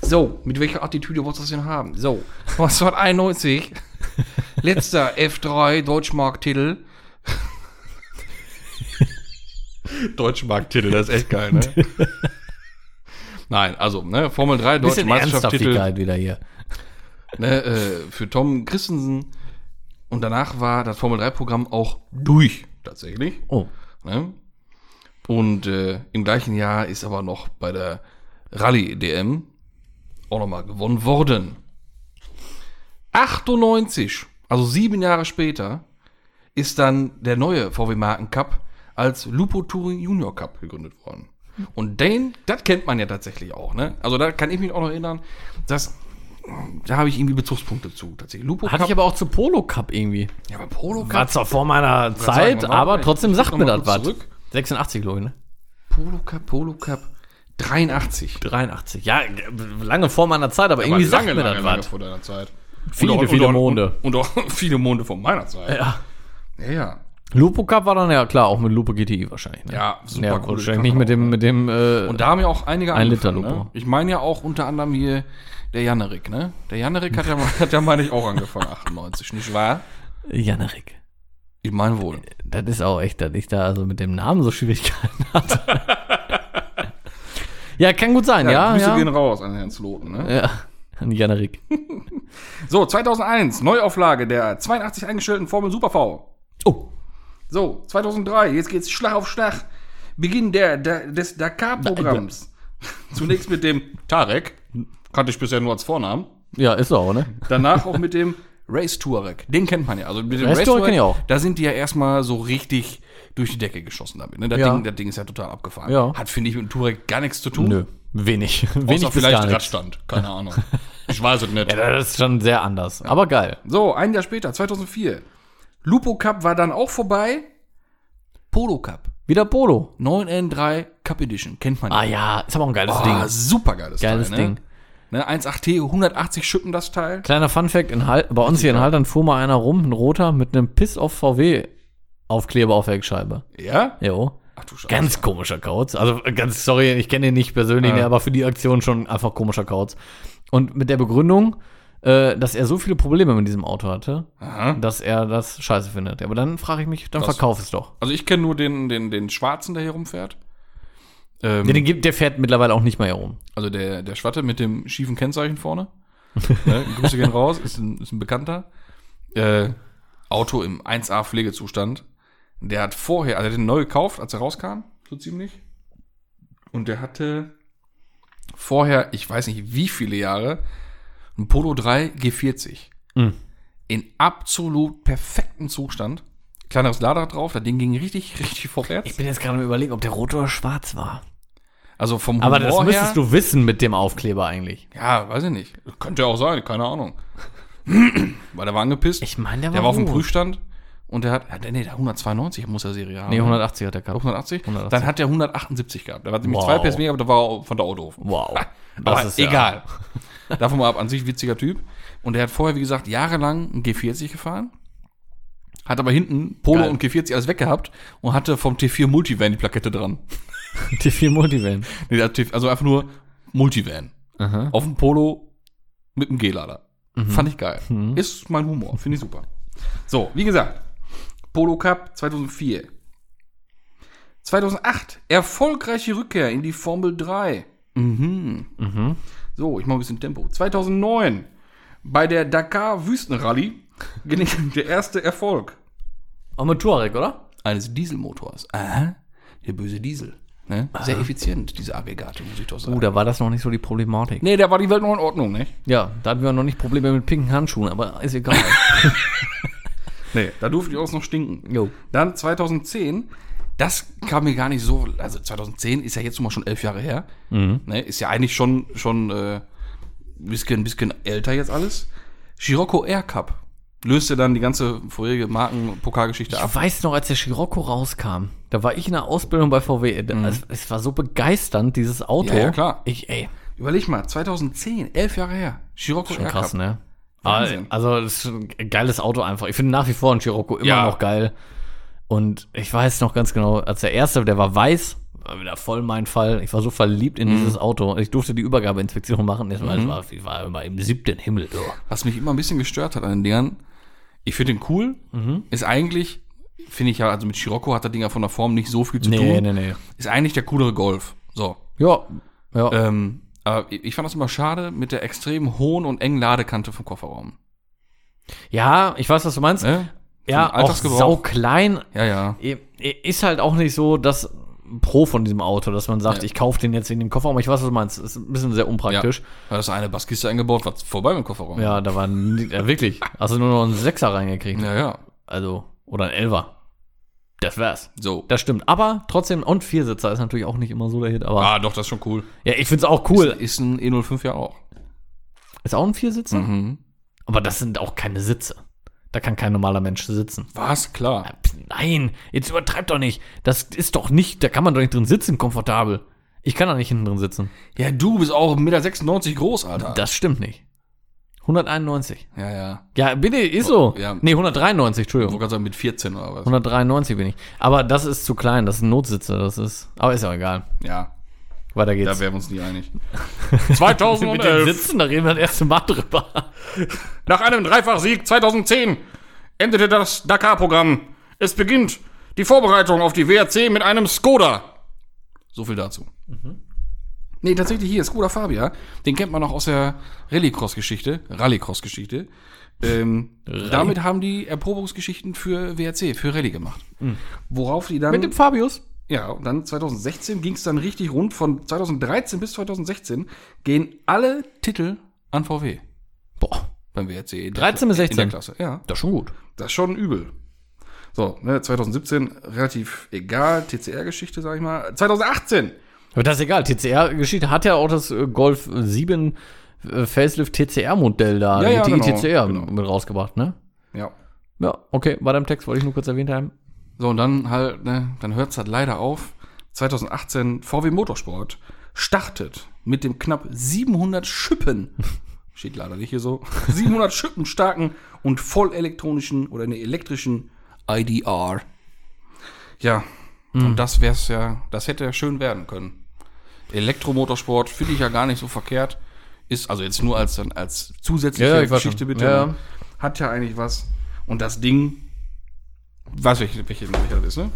So, mit welcher Attitüde wolltest du das denn haben? So, 1991, letzter F3 Deutschmarktitel. Deutschmarktitel, das ist echt geil, ne? Nein, also, ne, Formel 3 Deutsche Bisschen Meisterschaftstitel Ernsthaftigkeit wieder hier. Ne, äh, für Tom Christensen. Und danach war das Formel 3 Programm auch durch, tatsächlich. Oh. Ne? Und äh, im gleichen Jahr ist aber noch bei der Rallye-DM auch nochmal gewonnen worden. 98, also sieben Jahre später, ist dann der neue VW Marken Cup als Lupo Touring Junior Cup gegründet worden. Und den, das kennt man ja tatsächlich auch, ne? Also da kann ich mich auch noch erinnern, dass da habe ich irgendwie Bezugspunkte zu. Tatsächlich. Lupo Hatte ich aber auch zu Polo Cup irgendwie. ja, aber Polo Cup. War zwar vor meiner Zeit, mal, aber trotzdem sagt mir das was. zurück. 86, glaube ich, ne? Polo Cup, Polo Cup. 83. 83. Ja, lange vor meiner Zeit, aber irgendwie sagt mir das was. vor deiner Zeit. Viele, und auch, viele und auch, Monde. Und, auch viele Monde von meiner Zeit. Ja. Ja, ja. Lupo Cup war dann ja klar, auch mit Lupo GTI wahrscheinlich. Ne? Ja, super ja, coole wahrscheinlich nicht mit dem, mit dem, äh, Und da haben ja auch einige Ein Liter angefangen, Lupo. Ne? Ich meine ja auch unter anderem hier der Janerik, ne? Der Janerik hat ja, hat ja meine ich, auch angefangen, 98, nicht wahr? Janerik. Ich meine wohl. Das ist auch echt, dass ich da also mit dem Namen so Schwierigkeiten hatte. ja, kann gut sein, ja. Grüße Ja, gehen raus an Herrn Sloten, ne? ja. An Janerik. So, 2001, Neuauflage der 82 eingestellten Formel Super V. Oh. So, 2003, jetzt geht's Schlag auf Schlag. Beginn der, der, des Dakar-Programms. Zunächst mit dem Tarek. Kannte ich bisher nur als Vornamen. Ja, ist so, ne? Danach auch mit dem Race Touareg. Den kennt man ja. Also mit dem Race Touareg kenn ich auch. Da sind die ja erstmal so richtig durch die Decke geschossen damit. Ne? Das, Ja. Ding, das Ding ist ja total abgefahren. Ja. Hat, finde ich, mit dem Touareg gar nichts zu tun. Nö. Wenig. Wenig Außer vielleicht. Radstand. Keine Ahnung. Ich weiß es nicht. Ja, das ist schon sehr anders. Aber geil. So, ein Jahr später, 2004. Lupo Cup war dann auch vorbei. Polo Cup. Wieder Polo. 9N3 Cup Edition. Kennt man Ah ja, ist aber auch ein geiles Oh, Ding. super geiles Geiles Teil. Ne? Ding. Ne, 1.8T, 180 Schippen das Teil. Kleiner Funfact, in Hal bei uns hier in Haltern fuhr mal einer rum, ein roter, mit einem Piss auf VW Aufkleber auf der Heckscheibe. Ja? Jo. Ach du Scheiße. Ganz komischer Kauz. Also ganz sorry, ich kenne ihn nicht persönlich, ne, aber für die Aktion schon einfach komischer Kauz. Und mit der Begründung, äh, dass er so viele Probleme mit diesem Auto hatte, Aha. dass er das scheiße findet. Aber dann frage ich mich, dann Das- verkauf es doch. Also ich kenne nur den, den, den Schwarzen, der hier rumfährt. Ähm, gibt, der fährt mittlerweile auch nicht mehr herum. also der, der Schwatte mit dem schiefen Kennzeichen vorne. ne, Grüße gehen raus, ist ein, ist ein Bekannter. Äh, Auto im 1A Pflegezustand. Der hat vorher, also der hat den neu gekauft, als er rauskam, so ziemlich. Und der hatte vorher, ich weiß nicht wie viele Jahre, ein Polo 3 G40. Mhm. In absolut perfektem Zustand. Kleineres Lader drauf, das Ding ging richtig, richtig vorwärts. Ich bin jetzt gerade am überlegen, ob der rot oder schwarz war. Also vom Aber das Humor müsstest her, du wissen mit dem Aufkleber eigentlich. Ja, weiß ich nicht. Könnte auch sein, keine Ahnung. Weil der war angepisst. Ich meine, der war der war auf dem rot. Prüfstand und der hat, ja, nee, der 192 muss er Serie haben. Nee, 180 hat der gehabt. 180? 180. Dann hat der 178 gehabt. Der war nämlich Wow. zwei PS weniger, aber der war von der Autohof. Wow. Aber Das ist ja- egal. Davon mal ab, an sich witziger Typ. Und der hat vorher, wie gesagt, jahrelang einen G40 gefahren. Hat aber hinten Polo Geil. und G40 alles weggehabt und hatte vom T4 Multivan die Plakette dran. T4 Multivan. Nee, also einfach nur Multivan. Aha. Auf dem Polo mit einem G-Lader. Mhm. Fand ich geil. Ist mein Humor. Finde ich super. So, wie gesagt, Polo Cup 2004. 2008, erfolgreiche Rückkehr in die Formel 3. Mhm. So, ich mache ein bisschen Tempo. 2009 bei der Dakar Wüstenrallye der erste Erfolg Auch mit Touareg, oder? eines Dieselmotors. Aha, der böse Diesel. Ne? Sehr effizient, diese Aggregate, muss ich doch sagen. Uh, da war das noch nicht so die Problematik. nee, da war die Welt noch in Ordnung, ne? Ja, da hatten wir noch nicht Probleme mit pinken Handschuhen, aber ist egal. Nee, da durfte ich auch noch stinken. Jo. Dann 2010, das kam mir gar nicht so, also 2010 ist ja jetzt mal schon elf Jahre her. Ne, ist ja eigentlich schon, schon äh, ein bisschen, bisschen älter jetzt alles. Scirocco Air Cup löste dann die ganze vorherige Markenpokalgeschichte ab. Ich weiß noch, als der Scirocco rauskam, da war ich in der Ausbildung bei VW. Es, es war so begeisternd, dieses Auto. Ja, ja, klar. Ich, ey, Überleg mal, 2010, elf Jahre her. Scirocco schon krass, ne? Wahnsinn. Also, das ist ein geiles Auto einfach. Ich finde nach wie vor ein Scirocco immer Ja. noch geil. Und ich weiß noch ganz genau, als der erste, der war weiß, war wieder voll mein Fall. Ich war so verliebt in dieses Auto. Ich durfte die Übergabeinspektion machen. Das war, war, ich war immer im siebten Himmel. So. Was mich immer ein bisschen gestört hat an den Dingern, ich finde den cool, ist eigentlich, finde ich ja, also mit Scirocco hat das Ding ja von der Form nicht so viel zu Nee, tun. nee, nee. Ist eigentlich der coolere Golf. So. Ja, ja. Ähm, aber ich fand das immer schade mit der extrem hohen und engen Ladekante vom Kofferraum. ja, ich weiß, was du meinst. Ne? Ja, auch sau klein. Ja, ja. Ist halt auch nicht so das Pro von diesem Auto, dass man sagt, Ja. ich kaufe den jetzt in dem Kofferraum. Ich weiß, was du meinst. Ist ein bisschen sehr unpraktisch. Da ist eine Basskiste eingebaut, was vorbei mit dem Kofferraum. Ja, da war ja, wirklich. Hast du nur noch einen Sechser reingekriegt. ja, ja. Also, oder ein Elfer. Das wär's. So. Das stimmt. Aber trotzdem, und Viersitzer ist natürlich auch nicht immer so der Hit. Aber Ah, doch, das ist schon cool. ja, ich find's auch cool. Ist ein E05 ja auch. Ist auch ein Viersitzer? Mhm. Aber das sind auch keine Sitze. Da kann kein normaler Mensch sitzen. Was? Klar. Nein, jetzt übertreib doch nicht. Das ist doch nicht, da kann man doch nicht drin sitzen, komfortabel. Ich kann da nicht hinten drin sitzen. Ja, du bist auch 1,96 Meter groß, Alter. Das stimmt nicht. 191. ja, ja. Ja, bitte, ist so. Ja. Nee, 193, Ich Entschuldigung. wollte gerade sagen, mit 14 oder was. 193 bin ich. Aber das ist zu klein, das ist ein Notsitzer, das ist. Aber ist ja egal. Ja, Weiter da geht's. wären wir uns nie einig. Mit den 2011. Sitzen, da reden wir das erste Mal drüber. Nach einem Dreifachsieg 2010 endete das Dakar-Programm. Es beginnt die Vorbereitung auf die WRC mit einem Skoda. So viel dazu. Nee, tatsächlich hier, Skoda Fabia. Den kennt man noch aus der Rallycross-Geschichte. Rallycross-Geschichte. Ähm, damit haben die Erprobungsgeschichten für WRC, für Rallye gemacht. Worauf die dann. Mit dem Fabius? Ja, und dann 2016 ging es dann richtig rund. Von 2013 bis 2016 gehen alle Titel an VW Boah, beim WRC. in der 13 bis Kla- In 16? der Klasse, ja. das ist schon gut. Das ist schon übel. So, ne, 2017 relativ egal, TCR-Geschichte, sag ich mal. 2018 Aber das ist egal. TCR-Geschichte hat ja auch das äh, Golf 7 äh, Facelift TCR-Modell da, Ja, ja, GTI genau, TCR genau. mit rausgebracht, ne? Ja. Ja, okay, war da im Text, wollte ich nur kurz erwähnt haben. So, und dann halt, ne, dann hört es halt leider auf. 2018 VW Motorsport startet mit dem knapp 700 Schippen, steht leider nicht hier so, 700 Schippen starken und voll elektronischen oder ne, elektrischen IDR. Ja, und das wär's ja, das hätte ja schön werden können. Elektromotorsport finde ich ja gar nicht so verkehrt. Ist also jetzt nur als, als zusätzliche Ja, Geschichte bitte. Ja, ne? ja. Hat ja eigentlich was. Und das Ding, weiß welche, welche, welche das ist, ne?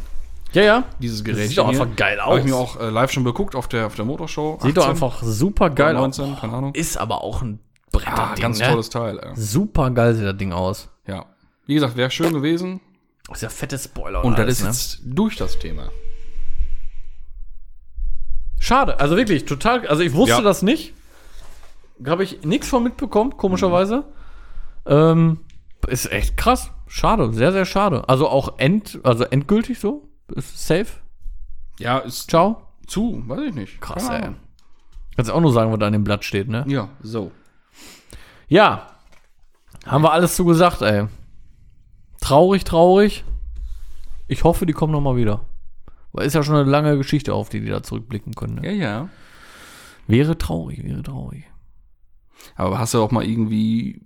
Ja, ja. Dieses Gerät. Sieht doch einfach geil Habe ich aus. mir auch äh, live schon geguckt auf der, auf der Motorshow. Sieht doch 18 einfach super geil oder aus. 19, keine Ahnung. Ist aber auch ein Bretterding, Ah, ganz ne? tolles Teil. Ey. Super geil sieht das Ding aus. Ja. Wie gesagt, wäre schön gewesen. Das ist ja fette Spoiler. Und das alles, ist ne? jetzt durch das Thema. Schade, also wirklich, total. Also ich wusste Ja. das nicht. Habe ich nichts von mitbekommen, komischerweise. Ähm, ist echt krass. Schade, sehr, sehr schade. Also auch end, also endgültig so. Ist safe. Ja, ist Ciao. zu, weiß ich nicht. Krass, Keine ey. Ahnung. Kannst auch nur sagen, was da an dem Blatt steht, ne? Ja, so. Ja. Haben wir alles zu gesagt, ey. Traurig, traurig. Ich hoffe, die kommen noch mal wieder. Weil ist ja schon eine lange Geschichte, auf die die da zurückblicken können. Ne? Ja, ja. Wäre traurig, wäre traurig. Aber hast du auch mal irgendwie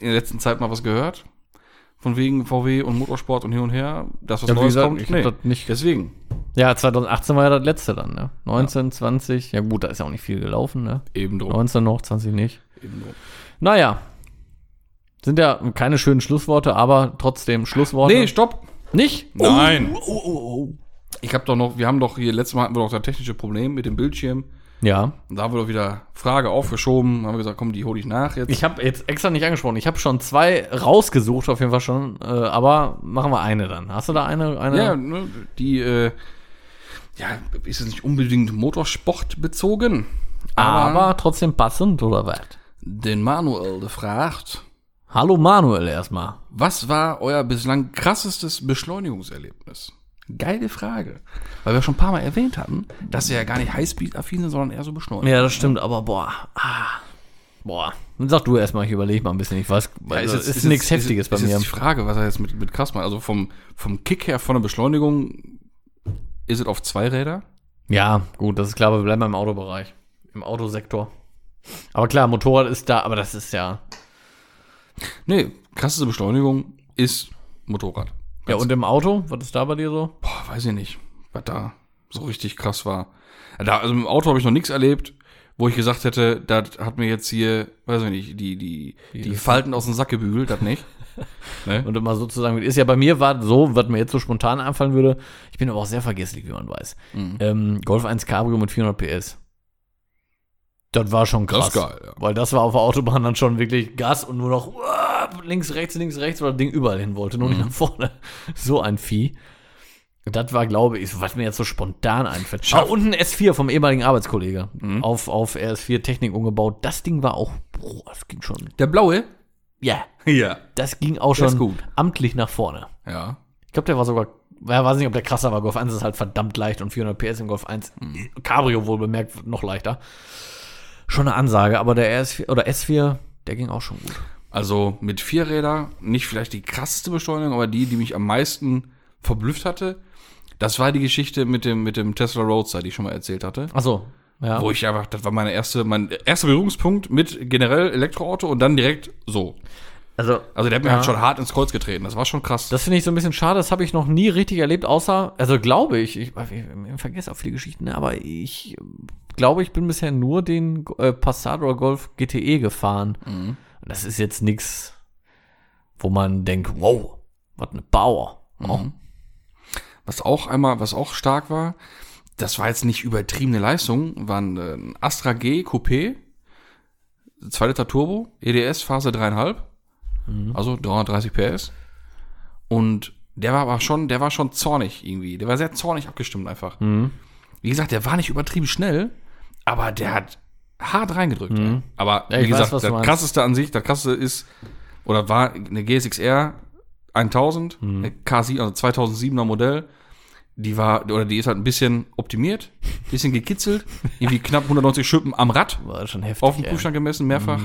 in der letzten Zeit mal was gehört? Von wegen VW und Motorsport und hin und her, das was Ja, Neues gesagt, kommt? ich hab das nicht- Deswegen. Ja, 2018 war ja das letzte dann, ne? 19, 20, ja gut, da ist ja auch nicht viel gelaufen, ne? Eben drum. 19 noch, 20 nicht. Eben drum. Naja. Sind ja keine schönen Schlussworte, aber trotzdem Schlussworte. Nee, stopp. nicht? Nein. Oh, oh, oh, oh. Ich habe doch noch, wir haben doch hier, letztes Mal hatten wir doch das technische Problem mit dem Bildschirm. Ja. Und da doch wieder Frage aufgeschoben. Haben wir gesagt, komm, die hole ich nach jetzt. Ich habe jetzt extra nicht angesprochen. Ich habe schon zwei rausgesucht, auf jeden Fall schon. Äh, aber machen wir eine dann. Hast du da eine? eine? ja, ne, die, äh, ja, ist es nicht unbedingt Motorsport bezogen. aber trotzdem passend, oder was? den Manuel gefragt, Hallo Manuel erstmal. was war euer bislang krassestes Beschleunigungserlebnis? Geile Frage. Weil wir schon ein paar Mal erwähnt hatten, dass sie ja gar nicht Highspeed-affin sind, sondern eher so beschleunigt. Ja, das stimmt, aber boah. Ah, boah. Dann sag du erstmal, ich überlege mal ein bisschen. Ich weiß, Ja, also, jetzt- ist, nichts jetzt- Heftiges ist, bei ist mir. Jetzt die Frage, was er jetzt mit, mit krass macht. Also vom, vom Kick her von der Beschleunigung ist es auf zwei Räder. Ja, gut, das ist klar, aber wir bleiben im Autobereich. Im Autosektor. Aber klar, Motorrad ist da, aber das ist ja. Nee, krasseste Beschleunigung ist Motorrad. Ja, und im Auto? Was ist da bei dir so? Boah, weiß ich nicht, was da so richtig krass war. Da, also im Auto habe ich noch nichts erlebt, wo ich gesagt hätte, das hat mir jetzt hier, weiß ich nicht, die, die, die Falten aus dem Sack gebügelt, das nicht. ne? Und immer sozusagen, ist ja bei mir war so, was mir jetzt so spontan einfallen würde. Ich bin aber auch sehr vergesslich, wie man weiß. Mhm. Ähm, Golf 1 Cabrio mit 400 PS. Das war schon krass. Das ist geil, ja. Weil das war auf der Autobahn dann schon wirklich Gas und nur noch uah, links, rechts, links, rechts, weil das Ding überall hin wollte, nur nicht nach vorne. So ein Vieh. Das war, glaube ich, was mir jetzt so spontan einfällt. Ah, und ein S4 vom ehemaligen Arbeitskollege. Auf, auf RS4 Technik umgebaut. Das Ding war auch, boah, das ging schon. Der blaue? Ja, Ja. das ging auch ist schon gut. amtlich nach vorne. Ja. Ich glaube, der war sogar, ja, weiß nicht, ob der krasser war. Golf 1 ist halt verdammt leicht und 400 PS im Golf 1, Cabrio wohl bemerkt, noch leichter. Schon eine Ansage, aber der RS4 oder S4, der ging auch schon gut. Also mit vier Räder, nicht vielleicht die krasseste Beschleunigung, aber die, die mich am meisten verblüfft hatte, das war die Geschichte mit dem, mit dem Tesla Roadster, die ich schon mal erzählt hatte. Ach so, ja. Wo ich einfach, das war meine erste, mein erster Berührungspunkt mit generell Elektroauto und dann direkt so. Also, Also der hat mir Ja. halt schon hart ins Kreuz getreten. Das war schon krass. das finde ich so ein bisschen schade, das habe ich noch nie richtig erlebt, außer, also glaube ich, ich, ich, ich vergesse auch viele Geschichten, ne, aber ich glaube, ich bin bisher nur den äh, Passat oder Golf GTE gefahren. Und das ist jetzt nichts, wo man denkt, wow, was eine Power. Oh. Was auch einmal, was auch stark war, das war jetzt nicht übertriebene Leistung, war ein, äh, Astra G Coupé, 2 Liter Turbo, EDS Phase 3,5, also 330 PS. Und der war aber schon, der war schon zornig irgendwie. Der war sehr zornig abgestimmt einfach. Wie gesagt, der war nicht übertrieben schnell, aber der hat hart reingedrückt. ey. Aber wie weiß, gesagt, du das krasseste an sich, das krasseste ist, oder war eine GSX-R 1000, eine K7, also 2007er Modell. Die war, oder die ist halt ein bisschen optimiert, bisschen gekitzelt, irgendwie knapp 190 Schippen am Rad, War schon heftig. auf dem. Prüfstand gemessen, mehrfach.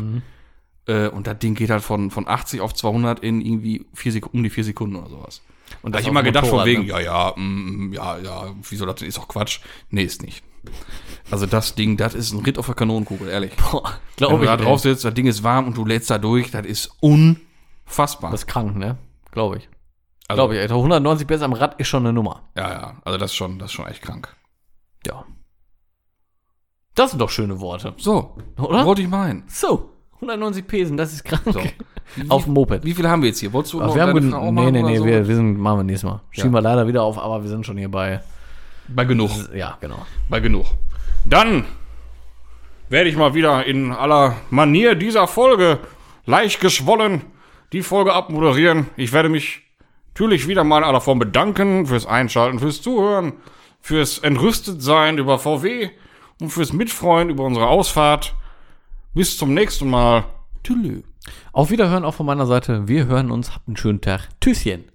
Äh, und das Ding geht halt von, von 80 auf 200 in irgendwie vier Sek um die vier Sekunden oder sowas. Und da das hab ich immer gedacht, von Motorrad, wegen, ne? ja, ja, mm, ja, ja, wieso das denn? ist doch Quatsch. Nee, ist nicht. Also das Ding, das ist ein Ritt auf der Kanonenkugel, ehrlich. Boah, Wenn glaube du ich. da drauf sitzt, das Ding ist warm und du lädst da durch, das ist unfassbar. Das ist krank, ne? Glaube ich. also, Glaube ich. Alter. 190 PS am Rad ist schon eine Nummer. Ja, ja, also das ist schon, das ist schon echt krank. Ja. Das sind doch schöne Worte. So, Oder? wollte ich meinen. So, 190 PS, das ist krank. So. Auf dem Moped. Wie viel haben wir jetzt hier? Wolltest du noch wir haben Frau nee, nee, nee, so? wir, wir sind, machen wir nächstes Mal. Schieben Ja. wir leider wieder auf, aber wir sind schon hier bei, Bei genug. ja, genau. Bei genug. Dann werde ich mal wieder in aller Manier dieser Folge leicht geschwollen die Folge abmoderieren. Ich werde mich natürlich wieder mal in aller Form bedanken fürs Einschalten, fürs Zuhören, fürs Entrüstetsein über VW und fürs Mitfreuen über unsere Ausfahrt. Bis zum nächsten Mal. Tschüss. Auf Wiederhören auch von meiner Seite. Wir hören uns. Habt einen schönen Tag. Tschüsschen.